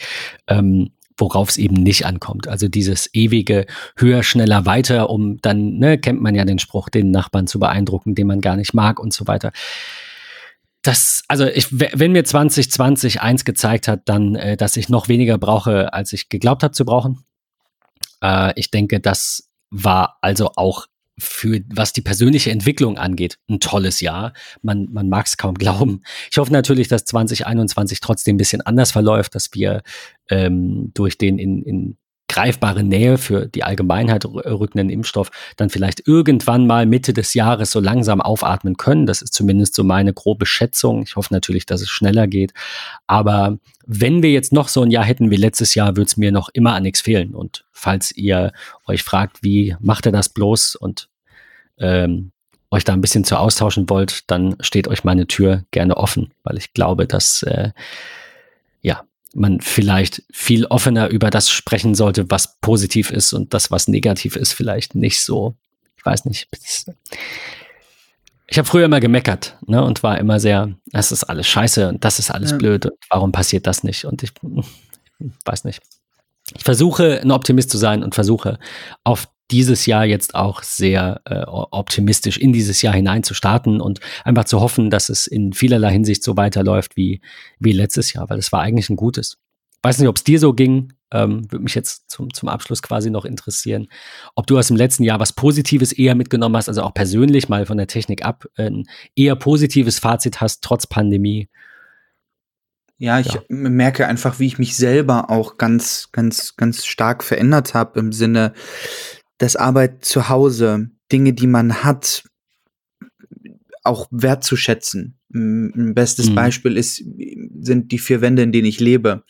ähm, worauf es eben nicht ankommt. Also dieses ewige höher, schneller, weiter, um dann, ne, kennt man ja den Spruch, den Nachbarn zu beeindrucken, den man gar nicht mag und so weiter. Das, also ich, wenn mir 2020 eins gezeigt hat, dann, äh, dass ich noch weniger brauche, als ich geglaubt habe zu brauchen. Äh, ich denke, das war also auch für was die persönliche Entwicklung angeht, ein tolles Jahr. Man, man mag es kaum glauben. Ich hoffe natürlich, dass 2021 trotzdem ein bisschen anders verläuft, dass wir ähm, durch den in, in greifbare Nähe für die Allgemeinheit rückenden Impfstoff dann vielleicht irgendwann mal Mitte des Jahres so langsam aufatmen können. Das ist zumindest so meine grobe Schätzung. Ich hoffe natürlich, dass es schneller geht. Aber wenn wir jetzt noch so ein Jahr hätten wie letztes Jahr, würde es mir noch immer an nichts fehlen. Und falls ihr euch fragt, wie macht er das bloß und ähm, euch da ein bisschen zu austauschen wollt, dann steht euch meine Tür gerne offen, weil ich glaube, dass äh, man vielleicht viel offener über das sprechen sollte, was positiv ist und das, was negativ ist, vielleicht nicht so. Ich weiß nicht. Ich habe früher immer gemeckert ne, und war immer sehr, das ist alles scheiße und das ist alles ja. blöd und warum passiert das nicht? Und ich, ich weiß nicht. Ich versuche, ein Optimist zu sein und versuche auf dieses Jahr jetzt auch sehr äh, optimistisch in dieses Jahr hinein zu starten und einfach zu hoffen, dass es in vielerlei Hinsicht so weiterläuft wie, wie letztes Jahr, weil es war eigentlich ein gutes. Weiß nicht, ob es dir so ging, ähm, würde mich jetzt zum, zum Abschluss quasi noch interessieren, ob du aus dem letzten Jahr was Positives eher mitgenommen hast, also auch persönlich mal von der Technik ab, ein eher positives Fazit hast, trotz Pandemie. Ja, ich ja. merke einfach, wie ich mich selber auch ganz, ganz, ganz stark verändert habe im Sinne, dass Arbeit zu Hause, Dinge, die man hat, auch wertzuschätzen. Ein bestes mhm. Beispiel ist, sind die vier Wände, in denen ich lebe.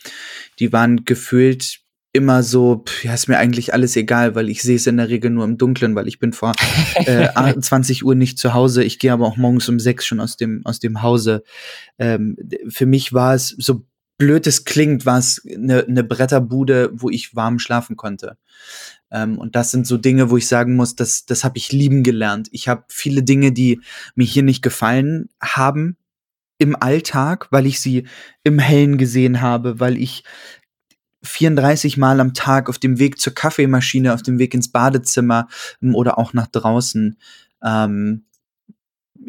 Die waren gefühlt immer so, pff, ja, ist mir eigentlich alles egal, weil ich sehe es in der Regel nur im Dunkeln, weil ich bin vor äh, 20 Uhr nicht zu Hause. Ich gehe aber auch morgens um sechs schon aus dem, aus dem Hause. Ähm, für mich war es, so blöd es klingt, war es eine, eine Bretterbude, wo ich warm schlafen konnte. Ähm, und das sind so Dinge, wo ich sagen muss, das, das habe ich lieben gelernt. Ich habe viele Dinge, die mir hier nicht gefallen haben im Alltag, weil ich sie im Hellen gesehen habe, weil ich 34 Mal am Tag auf dem Weg zur Kaffeemaschine, auf dem Weg ins Badezimmer ähm, oder auch nach draußen, ähm,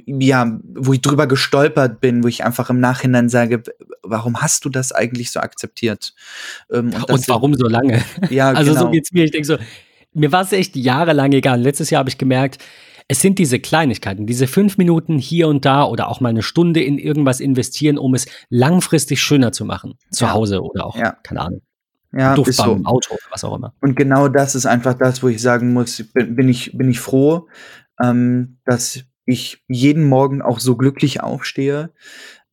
ja, wo ich drüber gestolpert bin, wo ich einfach im Nachhinein sage, warum hast du das eigentlich so akzeptiert? Ähm, und, und warum so lange? Ja, also genau. so geht's mir. Ich denke so, mir war es echt jahrelang egal. Letztes Jahr habe ich gemerkt, es sind diese Kleinigkeiten, diese fünf Minuten hier und da oder auch mal eine Stunde in irgendwas investieren, um es langfristig schöner zu machen. Zu ja. Hause oder auch, ja. keine Ahnung. Ja, ist so. Auto, was auch immer. Und genau das ist einfach das, wo ich sagen muss, bin, bin ich, bin ich froh, ähm, dass ich jeden Morgen auch so glücklich aufstehe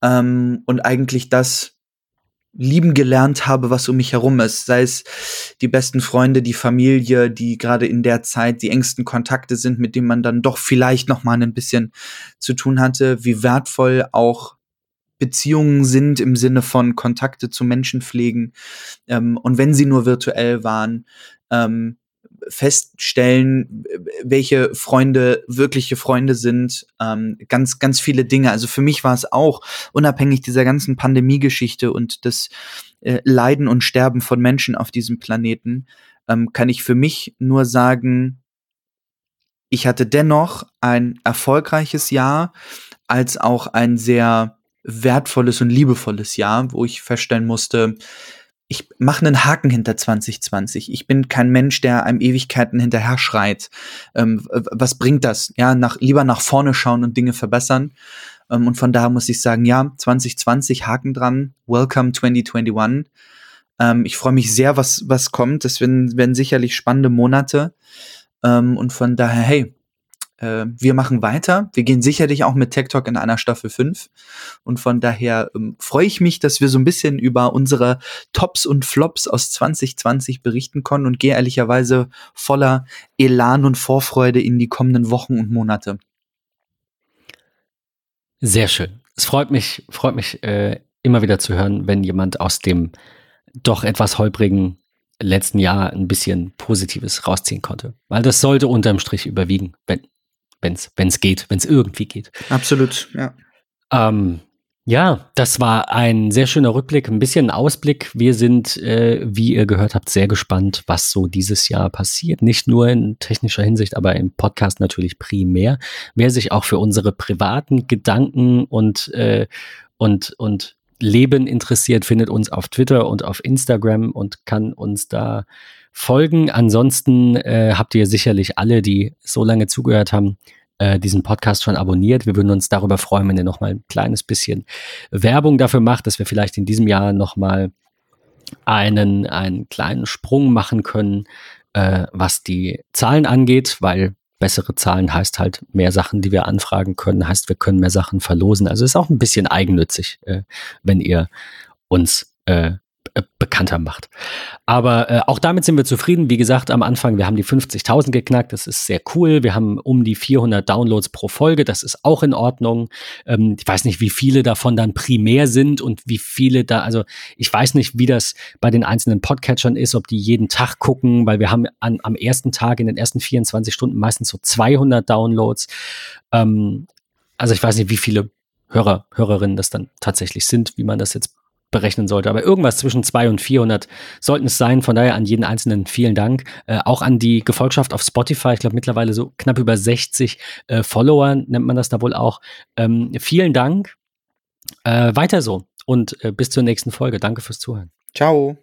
ähm, und eigentlich das lieben gelernt habe, was um mich herum ist. Sei es die besten Freunde, die Familie, die gerade in der Zeit die engsten Kontakte sind, mit denen man dann doch vielleicht noch mal ein bisschen zu tun hatte, wie wertvoll auch Beziehungen sind im Sinne von Kontakte zu Menschen pflegen. Ähm, und wenn sie nur virtuell waren, ähm, feststellen, welche Freunde wirkliche Freunde sind, ähm, ganz, ganz viele Dinge. Also für mich war es auch, unabhängig dieser ganzen Pandemiegeschichte und des äh, Leiden und Sterben von Menschen auf diesem Planeten, ähm, kann ich für mich nur sagen, ich hatte dennoch ein erfolgreiches Jahr, als auch ein sehr wertvolles und liebevolles Jahr, wo ich feststellen musste, ich mache einen Haken hinter 2020. Ich bin kein Mensch, der einem Ewigkeiten hinterher schreit. Ähm, was bringt das? Ja, nach, lieber nach vorne schauen und Dinge verbessern. Ähm, und von daher muss ich sagen, ja, 2020 Haken dran. Welcome 2021. Ähm, ich freue mich sehr, was, was kommt. Das werden, werden sicherlich spannende Monate. Ähm, und von daher, hey, äh, wir machen weiter. Wir gehen sicherlich auch mit Talk in einer Staffel 5. Und von daher ähm, freue ich mich, dass wir so ein bisschen über unsere Tops und Flops aus 2020 berichten konnten und gehe ehrlicherweise voller Elan und Vorfreude in die kommenden Wochen und Monate. Sehr schön. Es freut mich, freut mich äh, immer wieder zu hören, wenn jemand aus dem doch etwas holprigen letzten Jahr ein bisschen Positives rausziehen konnte. Weil das sollte unterm Strich überwiegen, wenn es wenn's geht, wenn es irgendwie geht. Absolut, ja. Ähm, ja, das war ein sehr schöner Rückblick, ein bisschen ein Ausblick. Wir sind, äh, wie ihr gehört habt, sehr gespannt, was so dieses Jahr passiert. Nicht nur in technischer Hinsicht, aber im Podcast natürlich primär. Wer sich auch für unsere privaten Gedanken und, äh, und, und Leben interessiert, findet uns auf Twitter und auf Instagram und kann uns da folgen. Ansonsten äh, habt ihr sicherlich alle, die so lange zugehört haben, äh, diesen Podcast schon abonniert. Wir würden uns darüber freuen, wenn ihr noch mal ein kleines bisschen Werbung dafür macht, dass wir vielleicht in diesem Jahr noch mal einen, einen kleinen Sprung machen können, äh, was die Zahlen angeht, weil bessere Zahlen heißt halt mehr Sachen, die wir anfragen können, heißt wir können mehr Sachen verlosen. Also ist auch ein bisschen eigennützig, äh, wenn ihr uns äh, äh, bekannter macht. Aber äh, auch damit sind wir zufrieden. Wie gesagt, am Anfang, wir haben die 50.000 geknackt. Das ist sehr cool. Wir haben um die 400 Downloads pro Folge. Das ist auch in Ordnung. Ähm, ich weiß nicht, wie viele davon dann primär sind und wie viele da, also ich weiß nicht, wie das bei den einzelnen Podcatchern ist, ob die jeden Tag gucken, weil wir haben an, am ersten Tag in den ersten 24 Stunden meistens so 200 Downloads. Ähm, also ich weiß nicht, wie viele Hörer, Hörerinnen das dann tatsächlich sind, wie man das jetzt berechnen sollte. Aber irgendwas zwischen 200 und 400 sollten es sein. Von daher an jeden Einzelnen vielen Dank. Äh, auch an die Gefolgschaft auf Spotify. Ich glaube mittlerweile so knapp über 60 äh, Follower nennt man das da wohl auch. Ähm, vielen Dank. Äh, weiter so und äh, bis zur nächsten Folge. Danke fürs Zuhören. Ciao.